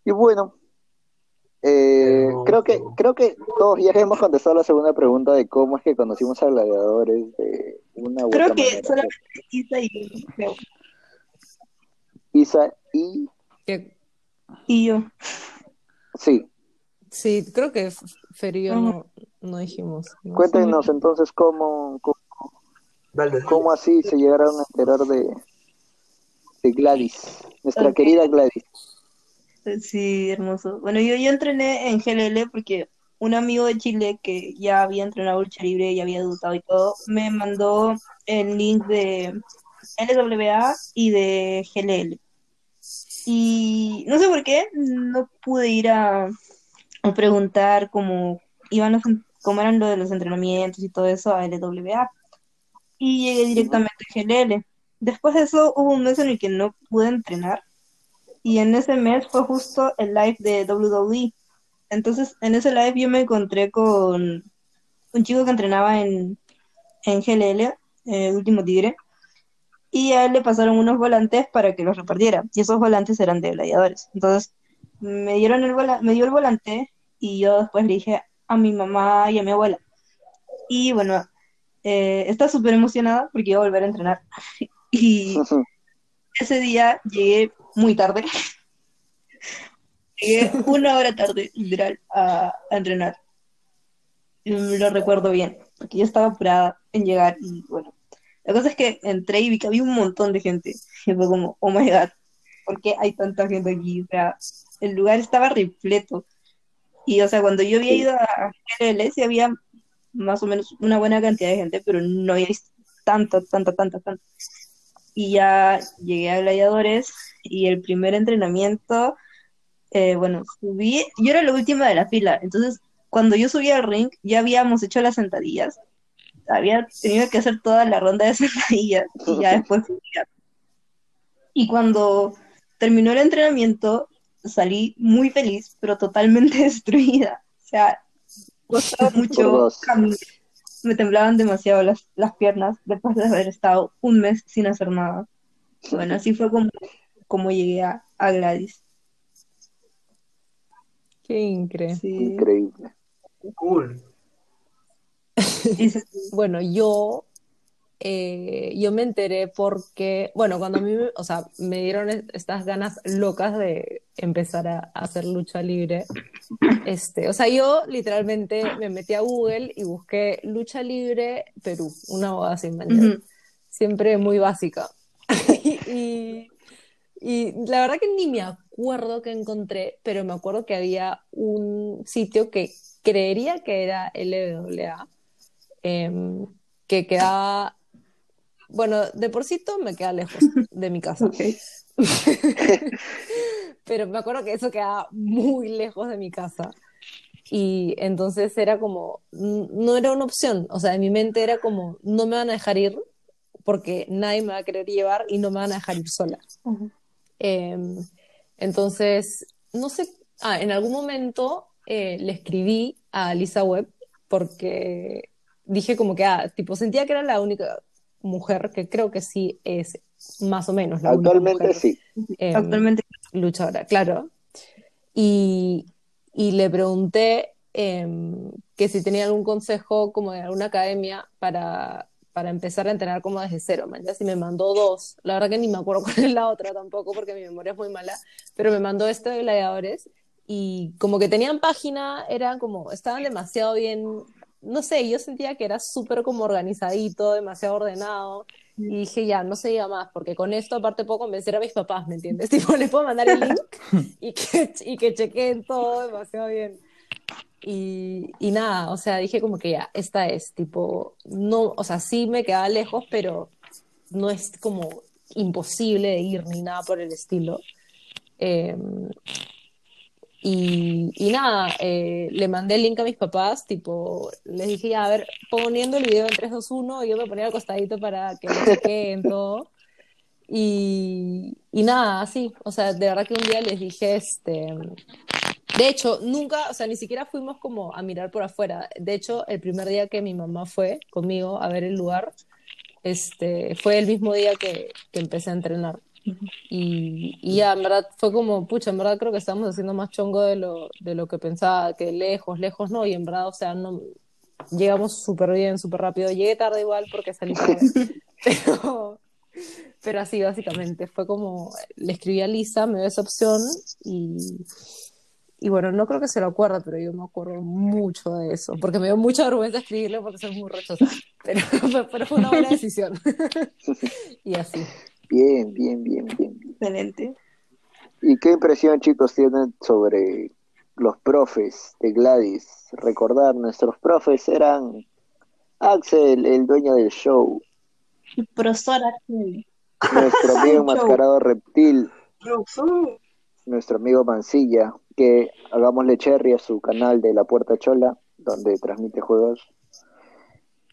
Y bueno, eh, creo que creo que todos ya hemos contestado la segunda pregunta de cómo es que conocimos a gladiadores de una u Creo otra que manera. solamente Isa y, creo. Isa y yo. sí, Sí, creo que Fer y yo no, no dijimos. ¿no? cuéntenos entonces cómo, cómo, cómo así se llegaron a enterar de, de Gladys, nuestra querida Gladys. Sí, hermoso. Bueno, yo, yo entrené en GLL porque un amigo de Chile que ya había entrenado lucha libre y había debutado y todo, me mandó el link de LWA y de GLL. Y no sé por qué, no pude ir a, preguntar cómo iban los, cómo eran lo de los entrenamientos y todo eso a LWA. Y llegué directamente a GLL. Después de eso hubo un mes en el que no pude entrenar y en ese mes fue justo el live de WWE. Entonces, en ese live yo me encontré con un chico que entrenaba en, en GLL, eh, Último Tigre, y a él le pasaron unos volantes para que los repartiera, y esos volantes eran de gladiadores. Entonces, me dieron el vola- me dio el volante, y yo después le dije a mi mamá y a mi abuela. Y bueno, eh, está súper emocionada porque iba a volver a entrenar. [LAUGHS] Y ese día llegué muy tarde. Llegué una hora tarde, literal, a, a entrenar. Lo recuerdo bien, porque yo estaba apurada en llegar y bueno. La cosa es que entré y vi que había un montón de gente. Y fue como, oh my god, ¿por qué hay tanta gente aquí? O sea, el lugar estaba repleto. Y o sea, cuando yo había ido a GLL, sí había más o menos una buena cantidad de gente, pero no había visto tanta, tanta, tanta, tanta. Y ya llegué a Gladiadores y el primer entrenamiento, eh, bueno, subí, yo era la última de la fila, entonces cuando yo subí al ring ya habíamos hecho las sentadillas, había tenido que hacer toda la ronda de [LAUGHS] sentadillas y ya [LAUGHS] después subía. Y cuando terminó el entrenamiento salí muy feliz, pero totalmente [LAUGHS] destruida, o sea, costaba mucho caminar me temblaban demasiado las, las piernas después de haber estado un mes sin hacer nada. Bueno, así fue como, como llegué a, a Gladys. Qué increíble. Sí. Increíble. Cool. [LAUGHS] Bueno, yo, eh, yo me enteré porque, bueno, cuando a mí, me- o sea, me dieron es- estas ganas locas de empezar a, a hacer lucha libre, este, o sea, yo literalmente me metí a Google y busqué lucha libre Perú, una boda sin mañana. Ujú. siempre muy básica. [LAUGHS] y, Y la verdad que ni me acuerdo que encontré, pero me acuerdo que había un sitio que creería que era LWA, em, que quedaba, bueno, de porcito me queda lejos de mi casa. Ok. [LAUGHS] pero me acuerdo que eso quedaba muy lejos de mi casa. Y entonces era como, no era una opción, o sea, en mi mente era como, no me van a dejar ir porque nadie me va a querer llevar y no me van a dejar ir sola. Ujú. Eh, entonces, no sé, ah, en algún momento eh, le escribí a Lisa Webb porque dije como que, ah, tipo, sentía que era la única mujer, que creo que sí es más o menos la única Actualmente mujer, sí. em, Actualmente, luchadora, claro. Y, y le pregunté em, que si tenía algún consejo como de alguna academia para, para empezar a entrenar como desde cero, man. Ya si me mandó dos, la verdad que ni me acuerdo [LAUGHS] cuál es la otra tampoco porque mi memoria es muy mala, pero me mandó este de gladiadores y como que tenían página, eran como, estaban demasiado bien, no sé, yo sentía que era súper como organizadito, demasiado ordenado. Y dije, ya, no se diga más, porque con esto aparte puedo convencer a mis papás, ¿me entiendes? [LAUGHS] Tipo, les puedo mandar el link [LAUGHS] y que, y que chequeen todo demasiado bien. Y, nada, o sea, dije como que ya, esta es, tipo, no, o sea, sí me quedaba lejos, pero no es como imposible de ir ni nada por el estilo. Eh, y, nada, eh, le mandé el link a mis papás, tipo, les dije a ver, poniendo el video en 3, 2, 1, y yo me ponía al costadito para que lo chequeen todo. Y, y nada, así, o sea, de verdad que un día les dije, este, de hecho, nunca, o sea, ni siquiera fuimos como a mirar por afuera. De hecho, el primer día que mi mamá fue conmigo a ver el lugar, este, fue el mismo día que, que empecé a entrenar. Y, y ya, en verdad, fue como, pucha, en verdad creo que estamos haciendo más chongo de lo, de lo que pensaba, que lejos, lejos no, y en verdad, o sea, no, llegamos súper bien, súper rápido. Llegué tarde igual porque salí tarde, [LAUGHS] pero, pero así, básicamente, fue como, le escribí a Lisa, me dio esa opción y, y bueno, no creo que se lo acuerda, pero yo me acuerdo mucho de eso, porque me dio mucha vergüenza escribirle porque soy muy rechosa, pero, [LAUGHS] pero fue una buena decisión. [LAUGHS] y así. Bien, bien, bien, bien. excelente. ¿Y qué impresión, chicos, tienen sobre los profes de Gladys? Recordar, nuestros profes eran Axel, el dueño del show, El profesor Axel. nuestro [LAUGHS] amigo enmascarado reptil, nuestro amigo Mancilla, que hagámosle cherry a su canal de La Puerta Chola, donde transmite juegos,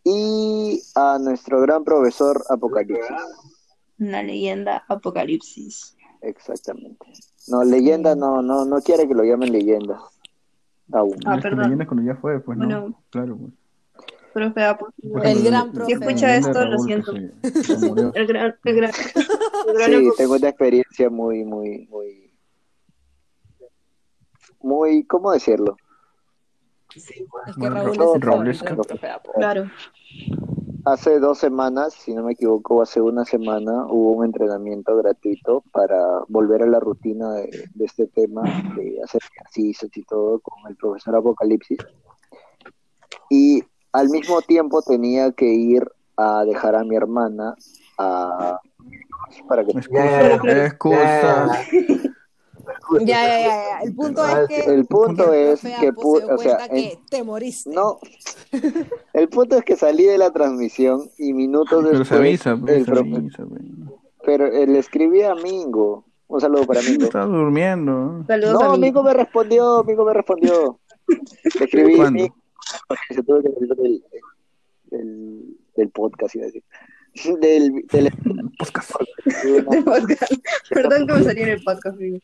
y a nuestro gran profesor Apocalipsis. Una leyenda apocalipsis. Exactamente. No, leyenda no, no, no quiere que lo llamen leyenda. Aún. Ah, Es que perdón. leyendas cuando ya fue, pues no. Bueno. Claro, pues. Profe Apo. Por El gran profe. Si escucha leyenda esto, lo siento. se- se. El [LAUGHS] gran, el gran, el gran Sí, tengo una experiencia muy, muy, muy, muy, ¿cómo decirlo? Sí. Es que Raúl Raúl- es el Raúl es-. Claro. Hace dos semanas, si no me equivoco, hace una semana hubo un entrenamiento gratuito para volver a la rutina de, de este tema, de hacer ejercicios y todo con el profesor Apocalipsis. Y al mismo tiempo tenía que ir a dejar a mi hermana a, para que Ya, excusas. Ya, ya, ya, ya. El punto es que El punto es que o sea, que te moriste. No. El punto es que salí de la transmisión y minutos Pero después se avisa, pues, el se profe- avisa, pues. pero eh, le escribí a Mingo. Un saludo para Mingo. Estaba durmiendo. Saludos No. Mingo me respondió, Mingo me respondió. Le escribí ¿Cuándo? Mingo, se tuvo que salir del, del, del podcast, iba a decir. Del, del Podcast. [LAUGHS] De podcast. Perdón que me salió en el podcast, amigo.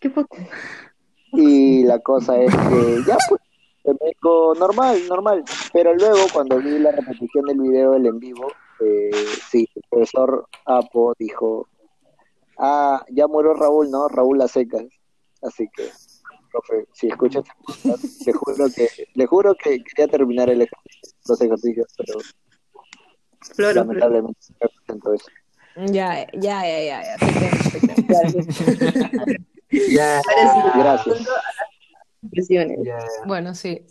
¿Qué podcast? Y la cosa es que ya pues, se me dijo normal, normal. Pero luego cuando vi la repetición del video del en vivo, eh, sí, el profesor Apo dijo, ah, ya murió Raúl, ¿no? Raúl las secas. Así que, profe, si escuchas, le juro que, le juro que quería terminar el ejercicio, los ejercicios, pero Floro, lamentablemente eso. Ya, ya, ya, ya, ya. Sí, Gracias. las impresiones. Bueno, sí.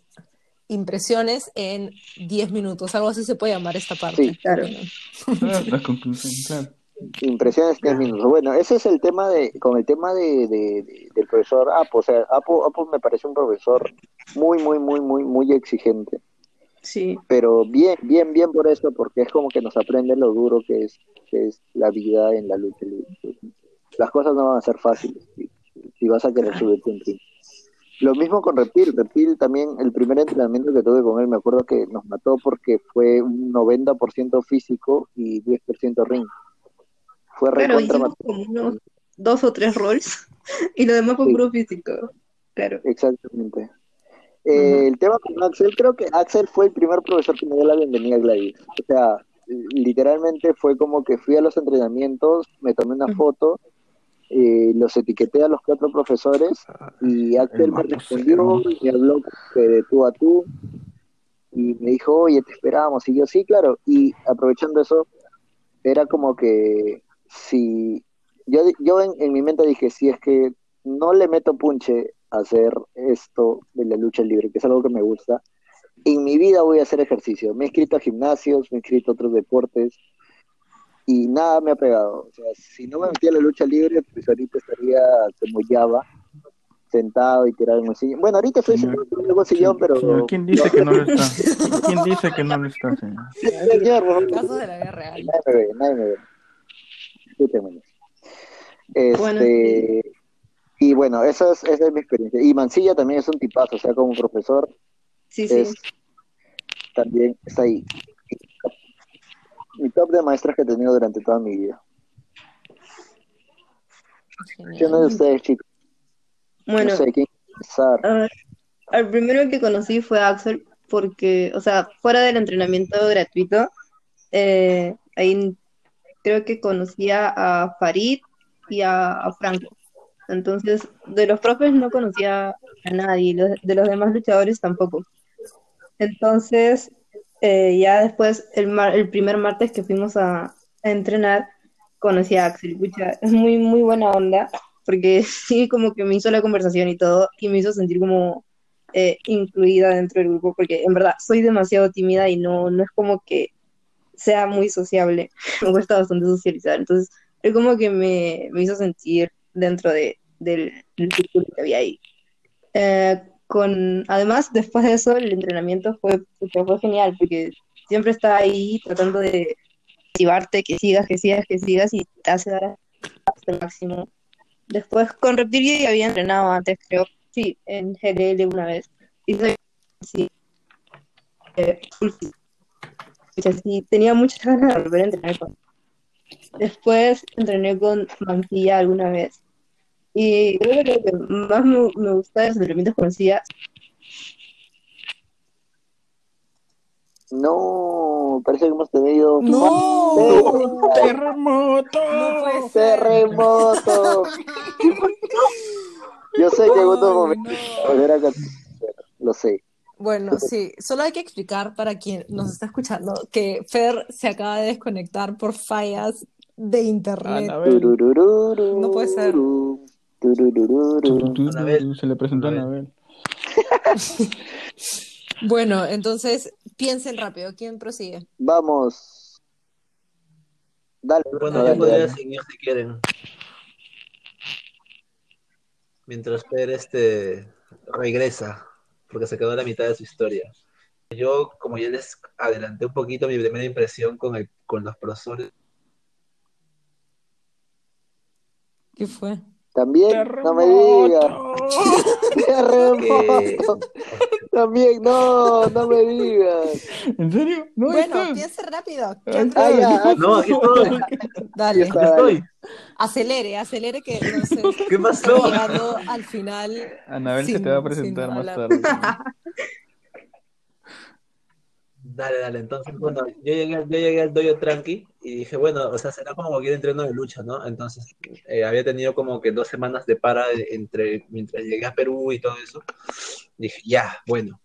Impresiones en 10 minutos, algo así se puede llamar esta parte. Sí. Claro. Claro, la conclusión, claro. Impresiones 10 minutos. Bueno, ese es el tema de, con el tema de, de- de- del profesor Apo. O sea, Apo, Apo me parece un profesor muy, muy, muy, muy, muy exigente. Sí. Pero bien, bien, bien por eso, porque es como que nos aprende lo duro que es, que es la vida en la lucha libre. Las cosas no van a ser fáciles si, si vas a querer subirte un ring. Lo mismo con Reptil. Reptil también, el primer entrenamiento que tuve con él, me acuerdo que nos mató porque fue un 90% físico y 10% ring. Fue Claro, hicimos como unos dos o tres roles [LAUGHS] y lo demás fue Sí. puro físico. Claro. Exactamente. Eh, Ujú. El tema con Axel, creo que Axel fue el primer profesor que me dio la bienvenida a Gladys. O sea, literalmente fue como que fui a los entrenamientos, me tomé una Ujú. foto, eh, los etiqueté a los cuatro profesores y Axel me respondió y me habló de tú a tú y me dijo, oye, te esperábamos. Y yo, sí, claro. Y aprovechando eso, era como que si yo, yo en, en mi mente dije, si es que no le meto punche a hacer esto de la lucha libre, que es algo que me gusta, en mi vida voy a hacer ejercicio. Me he inscrito a gimnasios, me he inscrito a otros deportes y nada me ha pegado. O sea, si no me metía a la lucha libre, pues ahorita estaría como Java, sentado y tirado en un sillón. Bueno, ahorita estoy sentado en un sillón, pero... Señor, ¿quién dice que no lo está? ¿Quién dice que no lo está, señor? Señor. Casos de la vida real. Nadie me ve, nadie me ve. Este, Bueno, y bueno, esa es, esa es mi experiencia. Y Mancilla también es un tipazo, o sea, como profesor, Sí, sí. es también está ahí. Mi top de maestras que he tenido durante toda mi vida. No de ustedes, chicos. Bueno, no sé quién empezar. al primero que conocí fue Axel, porque, o sea, fuera del entrenamiento gratuito, eh, ahí creo que conocía a Farid y a, a Franco. Entonces, de los profes no conocía a nadie, los- de los demás luchadores tampoco. Entonces, eh, ya después, el, mar- el primer martes que fuimos a, a entrenar, conocí a Axel. Pucha, es muy, muy buena onda, porque [LAUGHS] sí, como que me hizo la conversación y todo, y me hizo sentir como eh, incluida dentro del grupo, porque en verdad soy demasiado tímida y no, no es como que sea muy sociable, [LAUGHS] me cuesta bastante socializar, entonces es como que me, me hizo sentir dentro de, del, del círculo que había ahí. Eh, con, además, después de eso, el entrenamiento fue, fue genial, porque siempre está ahí tratando de motivarte, que sigas, que sigas, que sigas, y te hace dar hasta el máximo. Después, con Reptilio ya había entrenado antes, creo, sí, en GLL una vez, y eh, sí, tenía muchas ganas de volver a entrenar con Después entrené con Mancilla alguna vez. Y creo que lo que más me, me gusta de los entrenamientos con No, parece que hemos tenido ¡No! ¡Terremoto! No terremoto. Yo sé que en otro momento volver a lo sé. Bueno, sí, solo hay que explicar para quien nos está escuchando que Fer se acaba de desconectar por fallas de internet. Anabel. No puede ser. Anabel. Se le presentó a Anabel. [LAUGHS] Bueno, entonces piensen rápido, ¿quién prosigue? Vamos. Dale, Bueno, yo dale, podría dale. seguir si quieren. Mientras Per este regresa, porque se quedó a la mitad de su historia. Yo, como ya les adelanté un poquito mi primera impresión con, el, con los profesores, ¿Qué fue? También, no me digas. [LAUGHS] También, no, no me digas. ¿En serio? No, Bueno, piense rápido. Ahí ¿Quién está. Ah, ya, No, aquí estoy. Dale, aquí estoy. acelere, acelere que no sé. ¿Qué pasó? Llegando al final. Anabel se Sin- te va a presentar más hablar. tarde. [LAUGHS] Dale, dale. Entonces, bueno, yo llegué, yo llegué al dojo tranqui y dije, bueno, o sea, será como cualquier entreno de lucha, ¿no? Entonces, eh, había tenido como que dos semanas de para entre, mientras llegué a Perú y todo eso. Dije, ya, bueno,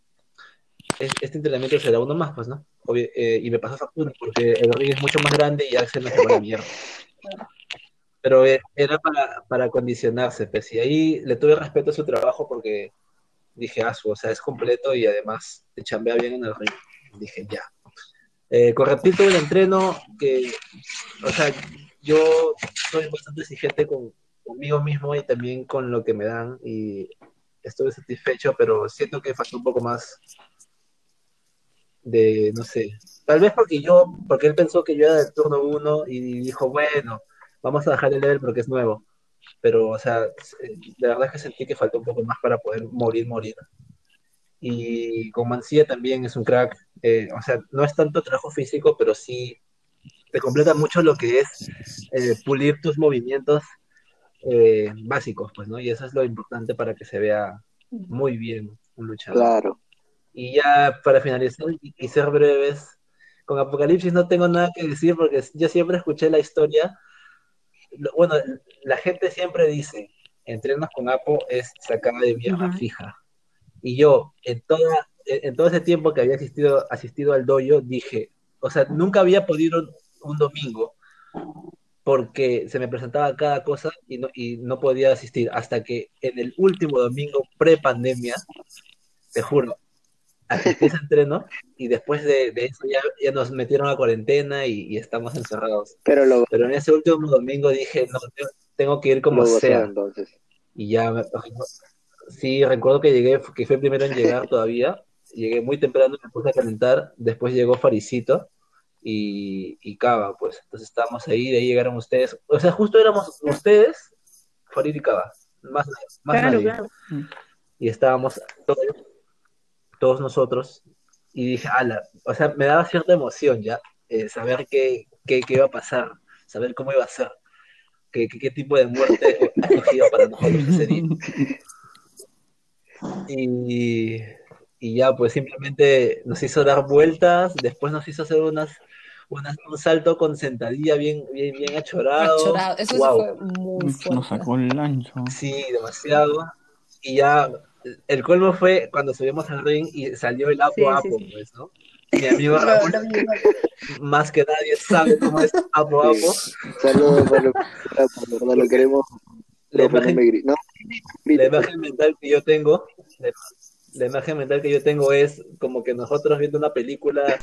es- este entrenamiento será uno más, pues, ¿no? Obvio, eh, y me pasó factura porque el ring es mucho más grande y Axel me sacó la mierda. Pero eh, era para, para acondicionarse, pues, y ahí le tuve respeto a su trabajo porque dije, ah, o sea, es completo y además te chambea bien en el ring. Dije, ya. Eh, con el entreno que, o sea, yo soy bastante exigente con, conmigo mismo y también con lo que me dan y estoy satisfecho, pero siento que falta un poco más de, no sé, tal vez porque yo, porque él pensó que yo era del turno 1 y dijo, bueno, vamos a dejar el level porque es nuevo, pero, o sea, la verdad es que sentí que faltó un poco más para poder morir, morir. Y con Mancilla también es un crack, eh, o sea, no es tanto trabajo físico, pero sí te completa mucho lo que es eh, pulir tus movimientos eh, básicos, pues, ¿no? Y eso es lo importante para que se vea muy bien un luchador. Claro. Y ya para finalizar y, ser breves, con Apocalipsis no tengo nada que decir porque yo siempre escuché la historia. Bueno, la gente siempre dice, entrenos con Apo es sacada de vieja Ajá. fija. Y yo, en, toda, en todo ese tiempo que había asistido, asistido al dojo, dije, o sea, nunca había podido un, un domingo porque se me presentaba cada cosa y no, y no podía asistir hasta que en el último domingo pre-pandemia, te juro, asistí ese entreno y después de, de eso ya, ya nos metieron a cuarentena y, y estamos encerrados. Pero lo, Pero en ese último domingo dije, no, tengo- que ir como lo sea. entonces. Y ya, me- sí, recuerdo que llegué, que fue el primero en llegar [LAUGHS] todavía. Llegué muy temprano, me puse a calentar. Después llegó Faricito y, y Cava, pues. Entonces estábamos ahí, de ahí llegaron ustedes. O sea, justo éramos ustedes, Farid y Cava. Más, más Claro, nadie. claro. Y estábamos todos, todos nosotros. Y dije, ala, o sea, me daba cierta emoción ya, eh, saber qué, qué, qué iba a pasar, saber cómo iba a ser, qué, qué, qué tipo de muerte ha escogido para nosotros ese día. Y, y ya, pues simplemente nos hizo dar vueltas, después nos hizo hacer unas, unas un salto con sentadilla bien, bien, bien achorado. Achorado. Eso sí Guau. fue muy Nos sacó el ancho. Sí, demasiado. Y ya, el colmo fue cuando subimos al ring y salió el Apo Sí, Apo, sí. pues, ¿no? Mi amigo [LAUGHS] Raúl, más que nadie sabe cómo es Apo Apo. Saludos verdad [LAUGHS] lo queremos. La no imagen, me no, la imagen mental que yo tengo, la, la imagen mental que yo tengo es como que nosotros viendo una película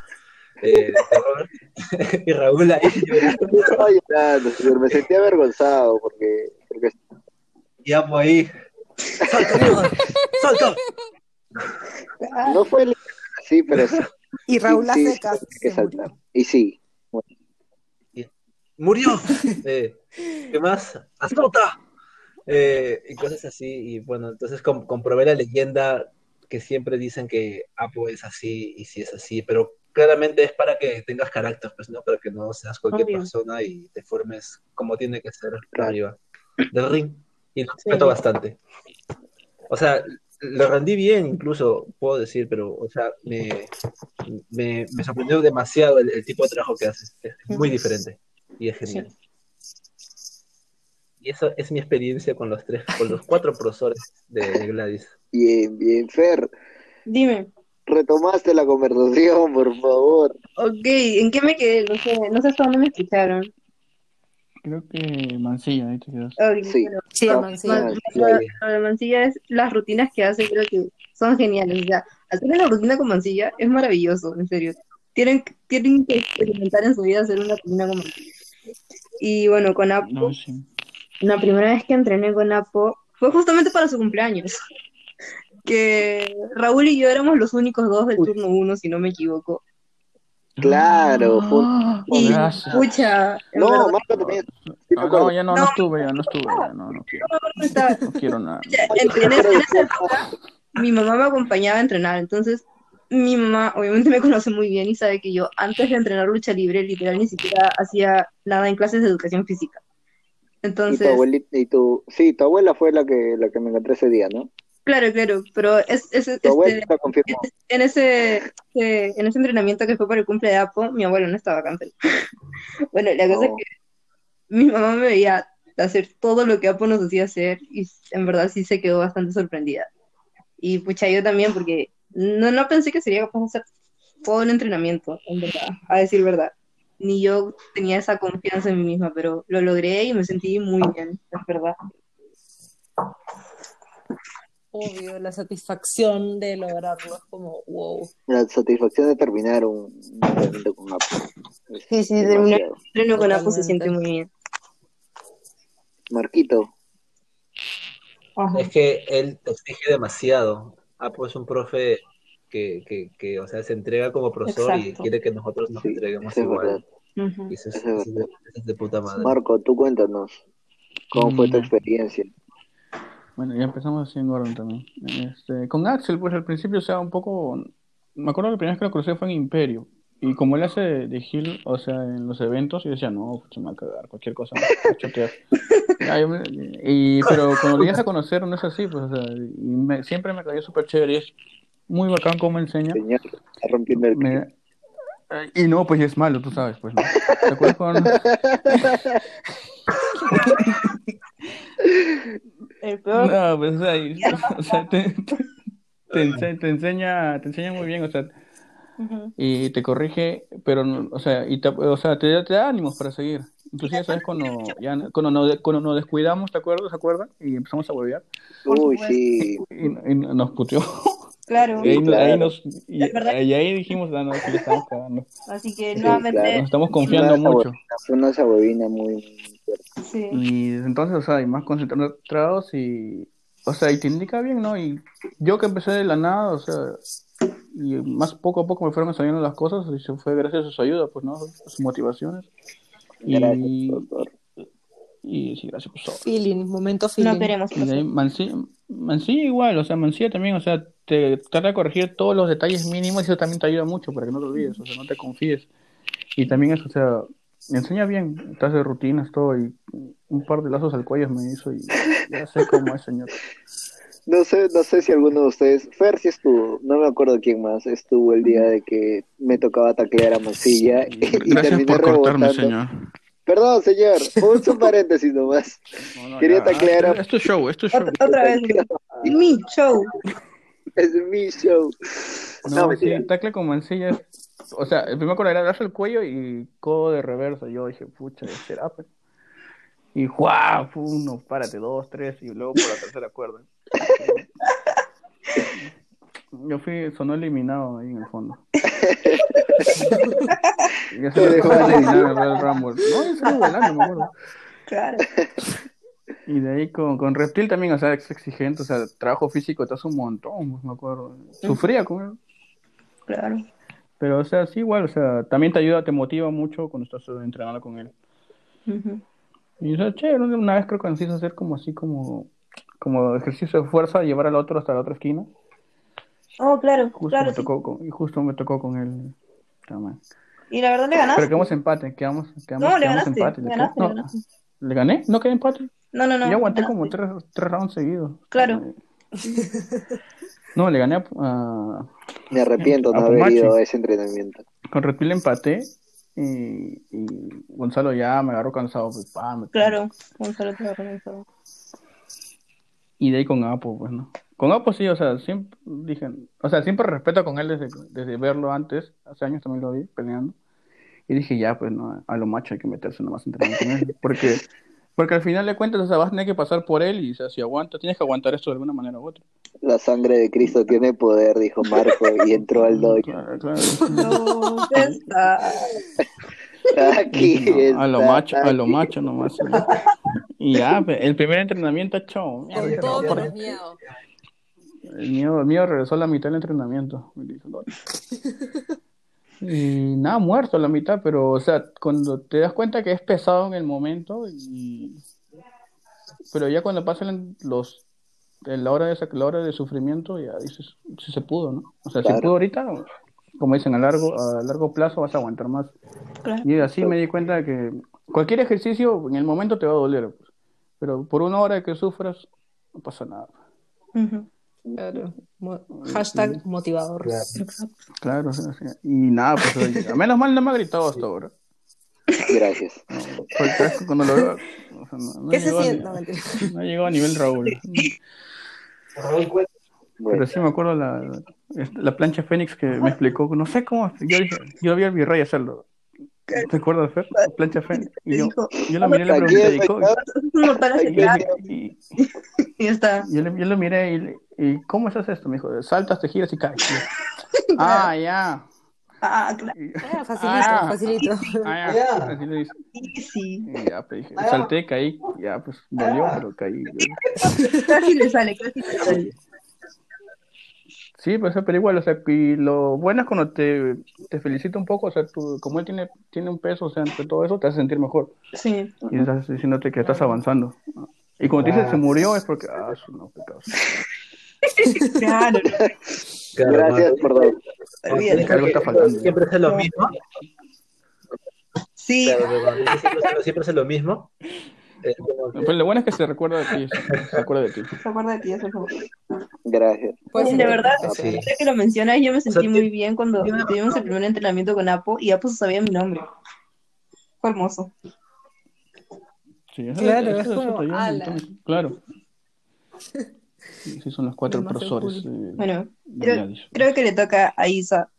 eh, de terror [LAUGHS] y Raúl ahí llorando no estaba llorando, señor, me sentí avergonzado porque, porque y Apo ahí. ¡Salta! no fue el- así, pero sí, Y Raúl sí, hace sí, caso. que saltar. Y sí, ¡Murió! Eh, ¿Qué más? ¡Azota! Eh, y cosas así. Y bueno, entonces com- comprobé la leyenda que siempre dicen que Apo es así y sí es así, pero claramente es para que tengas carácter, pues, ¿no? Para que no seas cualquier Obvio. persona y te formes como tiene que ser arriba del ring. Y lo respeto bastante. O sea, lo rendí bien, incluso puedo decir, pero, o sea, me, me, me sorprendió demasiado el, el tipo de trabajo que haces. Es muy diferente y es genial. Y eso es mi experiencia con los tres, con los cuatro profesores de Gladys. bien, bien, Fer, Dime. retomaste la conversación, por favor. Ok, ¿en qué me quedé? No sé, no sé hasta dónde me escucharon. Creo que Mancilla, ahí te quedas. Sí. bueno, Sí, Ah, Mancilla. Man- sí. lo, lo de Mancilla es las rutinas que hace, creo que son geniales. O sea, hacer una rutina con Mancilla es maravilloso, en serio. Tienen, tienen que experimentar en su vida hacer una rutina con Mancilla. Y bueno, con Apo, No, sí. La primera vez que entrené con Apo fue justamente para su cumpleaños. Que Raúl y yo éramos los únicos dos del Uy. turno uno, si no me equivoco. Claro, Ah, Y, en No, verdad, Marco también. Sí, no, no, no No. estuve, ya no estuve, ya no, no quiero. no quiero nada. En, en esa, en esa época, mi mamá me acompañaba a entrenar, entonces mi mamá obviamente me [LAUGHS] conoce muy bien y sabe que yo antes de entrenar lucha libre, literal, ni siquiera hacía nada en clases de educación física. Y tu Entonces, abuelita, y tu, sí, tu abuela fue la que, la que me encontré ese día, ¿no? claro, claro, pero es, es- este, en ese, en ese entrenamiento que fue para el cumple de Apo, mi abuelo no estaba pero- [LAUGHS] Bueno, la cosa es que mi mamá me veía hacer todo lo que Apo nos hacía hacer y en verdad sí se quedó bastante sorprendida. Y pucha, yo también, porque no, no pensé que sería capaz de hacer todo el entrenamiento, en verdad, a decir verdad. Ni yo tenía esa confianza en mí misma, pero lo logré y me sentí muy bien, es verdad. Obvio, la satisfacción de lograrlo es como, wow. La satisfacción de terminar un, un evento con Apple. Es Sí, sí, terminar el entreno con Apo se siente muy bien. Marquito, Ajá. Es que él exige demasiado. Apo es un profe que, que, que, o sea, se entrega como profesor y Exacto. quiere que nosotros nos Sí, entreguemos es verdad. igual. Y eso es, Eso es eso es de, eso es de puta madre. Marco, tú cuéntanos, ¿cómo fue tu Mm. experiencia? Bueno, ya empezamos así en Gordon también. Este, con Axel, pues al principio, o sea, un poco. Me acuerdo que la primera vez que lo crucé fue en Imperio. Y como él hace de, de Gil, o sea, en los eventos, yo decía, no, se me va a cagar, cualquier cosa, me va a [LAUGHS] me- y, pero cuando lo llegas a conocer, no es así, pues, o sea, y me- siempre me cayó súper chévere y es muy bacán cómo enseña. Señor, está rompiendo el Me- y no, pues es malo, tú sabes, pues, ¿no? ¿Te acuerdas cuando-. No, [LAUGHS] pues, o sea, y- o sea, te, te- te ense- te enseña, te enseña muy bien, o sea, y te corrige, pero, no- o sea, y te, o sea, te, da- te da ánimos para seguir. Inclusive, ¿sabes? Cuando, [LAUGHS] ya, cuando, nos, cuando nos descuidamos, ¿te acuerdas? ¿Se acuerdan? Y empezamos a Por Uy, sí, y, y nos puteó. Claro. Y ahí, nos- ahí claro. nos, y, y ahí dijimos, ah, no, que le estamos cagando. Así que Sí, nuevamente. claro. Nos estamos confiando Una mucho. fue una sabuevina muy. Sí. Y entonces, o sea, y más concentrados y, o sea, y te indica bien, ¿no? Y yo que empecé de la nada, o sea, y más poco a poco me fueron saliendo las cosas y se fue gracias a su ayuda, pues, ¿no? A sus motivaciones. Gracias, Y, doctor. y sí, gracias, profesor. Feeling, momento No feeling. queremos ahí pasar. Mancilla, Mancilla igual, o sea, Mancilla también, o sea, te trata de corregir todos los detalles mínimos y eso también te ayuda mucho para que no te olvides, o sea, no te confíes. Y también eso, o sea, me enseña bien, te hace rutinas, todo, y un par de lazos al cuello me hizo y ya sé cómo es, señor. No sé, no sé si alguno de ustedes, Fer sí estuvo, no me acuerdo quién más, estuvo el día de que me tocaba taclear a Mancilla y, terminé por cortarme, rebotando. señor. Perdón, señor, un [LAUGHS] su paréntesis nomás. No, no, Quería ya, taclear a- Es tu show, es tu show. Otra, otra vez. [LAUGHS] Mi show. Es mi show. No, No, sí, tacle con Mancilla es- O sea, el primer era darse el cuello y codo de reversa. Yo dije, pucha, ¿qué será? pues? Y ¡guau! Fue Uno, párate, dos, tres, y luego por la tercera cuerda. Yo fui, sonó eliminado ahí en el fondo. [LAUGHS] Y Te me dejó fue eliminar el Rumble. No, yo salí volando, me acuerdo. Claro. Y de ahí con, con Reptil también, o sea, es exigente, o sea, trabajo físico te hace un montón, pues, me acuerdo. Sufría con él. Claro. Pero, o sea, sí, igual, o sea, también te ayuda, te motiva mucho cuando estás entrenando con él. Y, o sea, chévere, una vez creo que nos hizo hacer como así, como, como ejercicio de fuerza, llevar al otro hasta la otra esquina. Oh, claro, Justo claro. me sí. tocó con, y justo me tocó con él. También. Y la verdad le ganaste. Pero quedamos empate, quedamos, quedamos, No, le quedamos ganaste, empate. le ganaste, no, le ganaste. ¿Le gané? ¿No quedé empate? No, no, no. Yo aguanté ganaste. como tres, tres rounds seguidos. Claro. No, le gané a, a- Me arrepiento de A no haber ido a ese entrenamiento. con Reptil empaté y, y Gonzalo ya me agarró cansado. Pues, pa, me- Claro. Gonzalo te va a comenzar. Y de ahí con Apo, pues, ¿no? Con Apo sí, o sea, siempre dije, o sea, siempre respeto con él desde, desde verlo antes, hace años también lo vi peleando. Y dije, ya, pues, no, a lo macho hay que meterse nomás a entrenar con él. Porque, porque al final de cuentas, o sea, vas a tener que pasar por él y, o sea, si aguantas, tienes que aguantar esto de alguna manera u otra. La sangre de Cristo tiene poder, dijo Marco, y entró al dojo. Claro, claro. No, ya está. Aquí No, a lo macho, a lo macho nomás. ¿no? Y ya, el primer entrenamiento hecho. Con todo menos miedo. El mío, el mío regresó a la mitad del entrenamiento. Y nada, muerto a la mitad, pero, o sea, cuando te das cuenta que es pesado en el momento, y... pero ya cuando pasan los, la hora de, sac- la hora de sufrimiento, ya dices, si se pudo, ¿no? O sea, si pudo ahorita, como dicen, a largo, a largo plazo vas a aguantar más. Claro. Y así me di cuenta de que cualquier ejercicio en el momento te va a doler, pues. pero por una hora que sufras, no pasa nada. Claro. Mo- Hashtag motivador. Claro, o sea, o sea, y nada, pues oye, a menos mal no me ha gritado hasta ahora. Gracias. No, porque cuando lo veo, o sea, no, no ¿Qué se llegó a- siente? No, mentira. no llegó a nivel Raúl. Pero Bueno, sí me acuerdo la, la, la plancha Fénix que me explicó, no sé cómo, yo dije, yo vi al virrey hacerlo. ¿Te acuerdas, Fer? La [LAUGHS] plancha Fénix. Y yo, yo lo miré y le pregunté, ¿y cómo? Y y- [LAUGHS] está. yo, le- yo lo miré y, le- y ¿cómo se hace esto? Me dijo, saltas, te giras y caes. Y yo, [LAUGHS] ah, ya. Ah, claro. Y- Ah, facilito, Ah, facilito. ah, ya, así le dice. Sí. Y ya, pues, dije, salté, caí, ya, pues, dolió, pero caí. Casi le sale, casi le sale. Sí, pues, pero igual, o sea, y lo bueno es cuando te, te felicita un poco, o sea, tú, como él tiene, tiene un peso, o sea, entre todo eso, te hace sentir mejor. Sí. Y estás diciéndote que estás avanzando. Y cuando te dice se murió, es porque, ah, su no, pecado. [LAUGHS] Claro, Claro, Gracias por todo. Algo está faltando. Siempre hace lo mismo. Sí, Claro, siempre, hace lo mismo. Pero lo bueno es que se recuerda de ti, se acuerda de ti. se acuerda de ti, eso es Gracias. Ser de verdad. Sí. ahora que lo mencionas, yo me sentí sea, muy bien cuando tuvimos el primer entrenamiento con Apo y Apo sabía mi nombre. Fue hermoso. Sí, eso, Claro, eso- es como. Claro. Sí, son los cuatro profesores. cool. eh, Bueno, creo, que le toca a Isa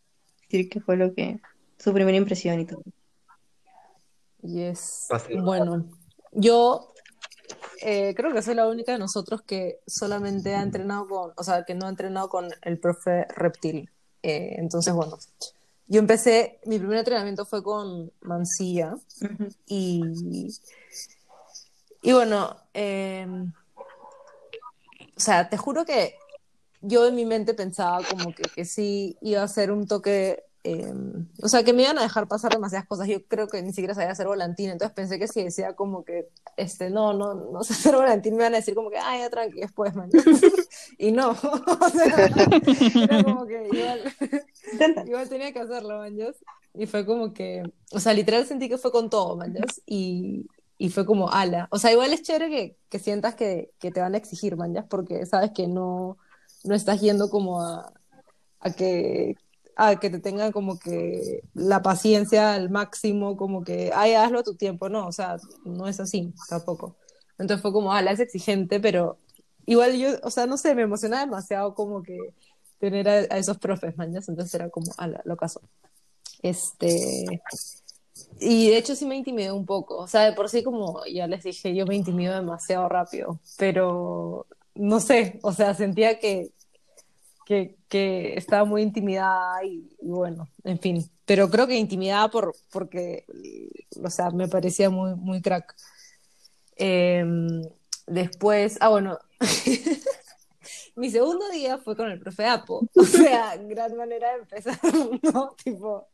decir qué fue lo que su primera impresión y todo. Yes. Fácil. Bueno, yo eh, creo que soy la única de nosotros que solamente ha entrenado con, o sea, que no ha entrenado con el profe Reptil. Eh, entonces, bueno, yo empecé, mi primer entrenamiento fue con Mancilla y, y bueno, eh, o sea, te juro que yo en mi mente pensaba como que, que sí iba a ser un toque, eh, o sea, que me iban a dejar pasar demasiadas cosas. Yo creo que ni siquiera sabía hacer volantín, entonces pensé que si decía como que, este, no, no, no sé hacer volantín, me iban a decir como que, ay, ya tranqui, después, man. [LAUGHS] y no, [LAUGHS] o sea, era como que igual, [LAUGHS] igual tenía que hacerlo, manjas. Y fue como que, o sea, literal sentí que fue con todo, manjas. Y, y fue como ala. O sea, igual es chévere que, que sientas que, que te van a exigir, manjas, porque sabes que no, no estás yendo como a, a que a que te tengan como que la paciencia al máximo, como que, ay, hazlo a tu tiempo, no, o sea, no es así tampoco. Entonces fue como, ala, es exigente, pero igual yo, o sea, no sé, me emocionaba demasiado como que tener a, a esos profes, mañas, entonces era como, ala, lo caso. Este, y de hecho sí me intimidé un poco, o sea, de por sí como ya les dije, yo me intimido demasiado rápido, pero no sé, o sea, sentía que, que, que estaba muy intimidada y, y bueno, en fin, pero creo que intimidada por, porque, o sea, me parecía muy, muy crack. Em, después, ah, bueno, [LAUGHS] mi segundo día fue con el profe Apo, o sea, gran manera de empezar, [LAUGHS] ¿no? Tipo,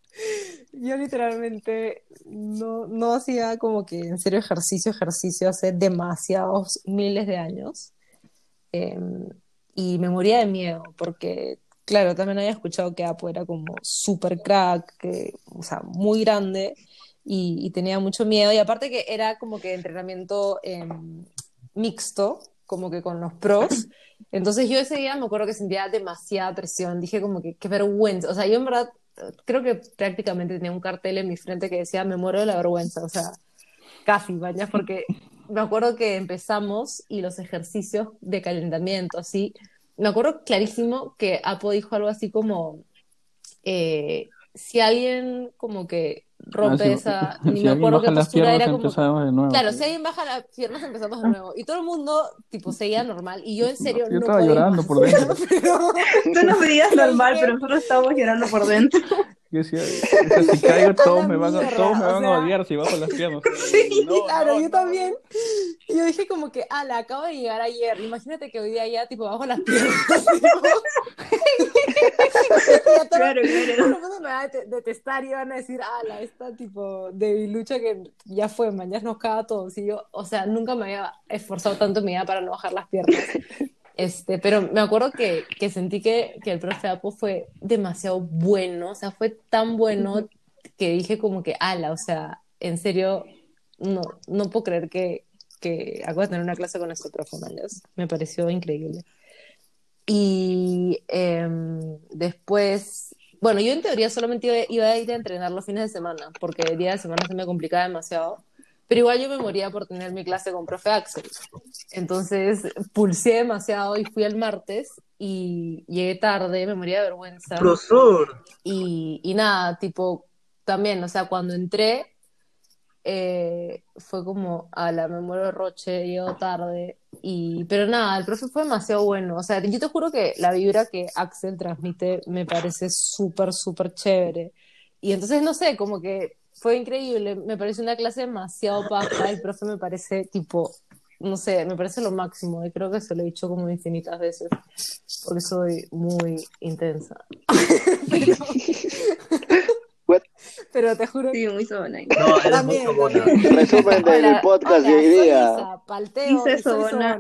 yo literalmente no, no hacía como que en serio ejercicio, ejercicio hace demasiados miles de años. Em, y me moría de miedo porque, claro, también había escuchado que Apo era como súper crack, que, o sea, muy grande y, y tenía mucho miedo. Y aparte que era como que entrenamiento em, mixto, como que con los pros. Entonces yo ese día me acuerdo que sentía demasiada presión. Dije como que qué vergüenza. O sea, yo en verdad creo que prácticamente tenía un cartel en mi frente que decía me muero de la vergüenza. O sea, casi, vaya, porque me acuerdo que empezamos y los ejercicios de calentamiento, así. Me acuerdo clarísimo que Apo dijo algo así como, eh, si alguien como que rompe Ah, si- esa, [LAUGHS] si ni me acuerdo qué las postura piernas, era como, de nuevo. claro, si alguien baja las piernas empezamos de nuevo. Y todo el mundo, tipo, seguía normal. Y yo en serio Yo no estaba podía llorando más. por dentro. [LAUGHS] Pero- Tú nos veías [LAUGHS] normal, pero nosotros estábamos llorando por dentro. Yo decía, [LAUGHS] si caigo, todos me van a, mierda, todos me van a odiar si bajo las piernas. [LAUGHS] No, claro, no, yo no. también. Yo dije como que, ala, acabo de llegar ayer. Imagínate que hoy día ya, tipo, bajo las piernas. Y a todo- Claro, claro. todo el mundo me va a det- detestar y van a decir, ala, esta tipo debilucha que ya fue, mañana nos caga todos. Y yo, o sea, nunca me había esforzado tanto en mi vida para no bajar las piernas. [LAUGHS] Este, pero me acuerdo que, que sentí que, que el profe Apo fue demasiado bueno, o sea, fue tan bueno que dije como que, ala, o sea, en serio, no, no puedo creer que, que acabo de tener una clase con este profe. Me pareció increíble. Y em, después, bueno, yo en teoría solamente iba, iba a ir a entrenar los fines de semana, porque el día de semana se me complicaba demasiado. Pero igual yo me moría por tener mi clase con profe Axel. Entonces pulsé demasiado y fui el martes y llegué tarde, me moría de vergüenza. Profesor. Y, y nada, tipo, también, o sea, cuando entré, eh, fue como, ala, me muero de roche, llego tarde. Y, pero nada, el profe fue demasiado bueno. O sea, yo te juro que la vibra que Axel transmite me parece súper, súper chévere. y entonces, no sé, como que fue increíble. Me pareció una clase demasiado paja. El profe me parece tipo, no sé, me parece lo máximo. Y creo que se lo he dicho como infinitas veces. Porque soy muy intensa. [LAUGHS] pero, te juro Sí, muy sobona. No, eres muy sobona. [LAUGHS] Resumen del Hola, podcast de hoy día. Isa, palteo Dice sobona.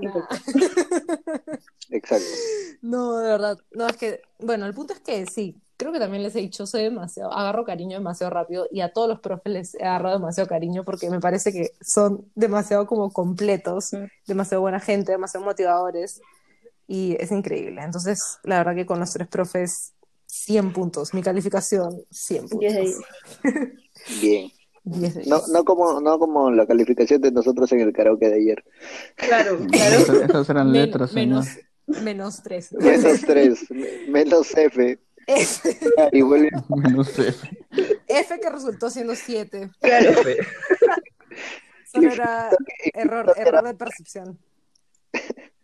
Exacto. [LAUGHS] No, de verdad. No, es que, bueno, el punto es que sí, creo que también les he dicho, soy demasiado, agarro cariño demasiado rápido y a todos los profes les he agarrado demasiado cariño porque me parece que son demasiado como completos, demasiado buena gente, demasiado motivadores y es increíble. Entonces, la verdad que con los tres profes, 100 puntos. Mi calificación, 100 puntos. [LAUGHS] Bien. 10 de No, 10. no como, no como la calificación de nosotros en el karaoke de ayer. Claro, [LAUGHS] claro. Esas, eran letras, menos, menos 3. Menos tres, me- menos F. F, Y vuelve Menos F. F que resultó siendo 7. Claro. Solo era error, error de percepción.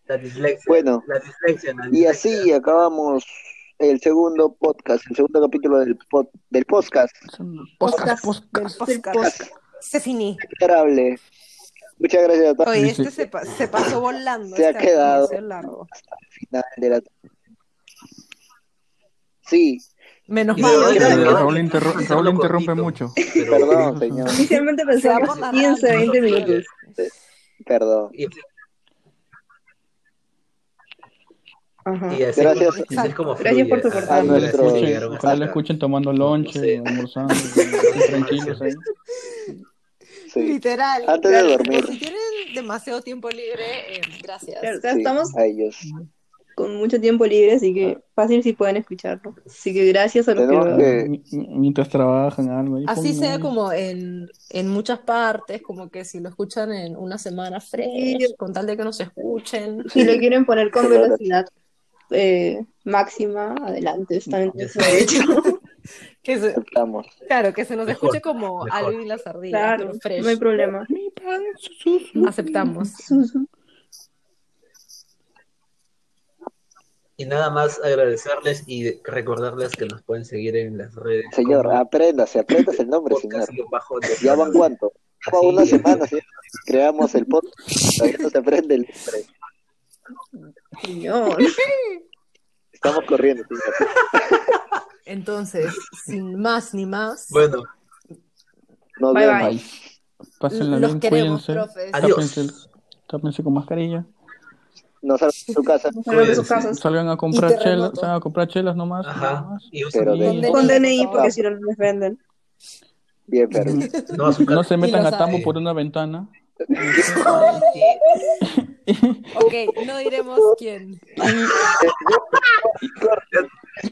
La dislexia. Bueno. La dislexia. la Y dislexia. así acabamos el segundo podcast, el segundo capítulo del, pod- del podcast. Podcast, Podcast. podcast. Del podcast. Se finí. Miserable. Muchas gracias a todos Oye, este sí. se, pa- se pasó volando. Se ha este quedado. episodio largo. al final de la... Sí, Menos mal. Raúl, Raúl interrumpe mucho. pero- perdón, señor. Inicialmente la 15, radio. 20 minutos. Perdón. Y, Ajá. y así, Gracias. como- así como Gracias por soportar. Ah, A nuestro- gracias, Escuchen, ojalá tomando lonche, No sé. almorzando, [LAUGHS] tranquilos ahí. Sí. Literal. Antes de dormir. Si tienen demasiado tiempo libre, eh, gracias. Claro, o sea, Sí, estamos a ellos. Con mucho tiempo libre, así que fácil si pueden escucharlo. Así que gracias a los Tenemos que... mi- Mientras trabajan algo. Así pongan sea como en, en muchas partes, como que si lo escuchan en una semana fresh, Sí. con tal de que nos escuchen. [LAUGHS] Si lo quieren poner con velocidad eh, máxima, adelante, está en todo hecho. [LAUGHS] Que se- claro, que se nos Mejor, escuche como mejor. Alvin y las ardillas, Claro, pero fresh. no hay problema. Aceptamos. Y nada más agradecerles y recordarles que nos pueden seguir en las redes. Señor, como apréndase, apréndase el nombre, señor. podcast-bajo de- ¿Ya van cuánto? Van una es. semana, ¿sí? Creamos el podcast. Todavía no se aprende el nombre. Señor. Estamos corriendo, señor. Entonces, sin más ni más, Bueno, Nos Bye, vemos. bye. Bye. Pásenla los bien, queremos, cuídense. profes. Adiós. Tápense, tápense con mascarilla. Nos salgan de su casa. Salgan de sus casas. Salgan a comprar chelas, salgan a comprar chelas nomás. ajá. más. Y usen Pero mi- de- ¿Dónde Con DNI, por porque favor? si no nos defenden. Bien, pero. No, No se metan a tambo por una ventana. [LAUGHS] Ok, no diremos quién.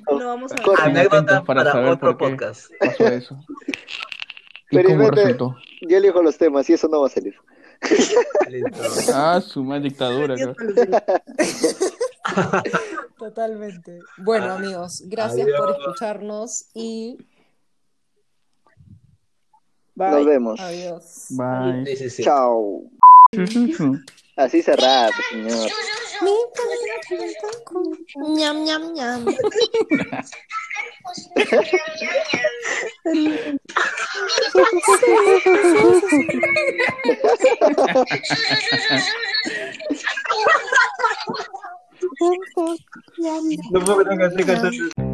No vamos a Corta. Anécdota atentos para para, saber otro por qué. podcast. Pasó eso. ¿Y Pero cómo invente- resultó? Yo elijo los temas y eso no va a salir. [LAUGHS] Ah, su madre dictadura. [LAUGHS] Totalmente. Bueno, amigos, gracias Adiós. por escucharnos y Nos vemos. adiós. Bye. Sí, sí, sí. Chao. Así cerrado, señor. [LAUGHS] Ñam, ñam, ñam. No puedo cantar canciones.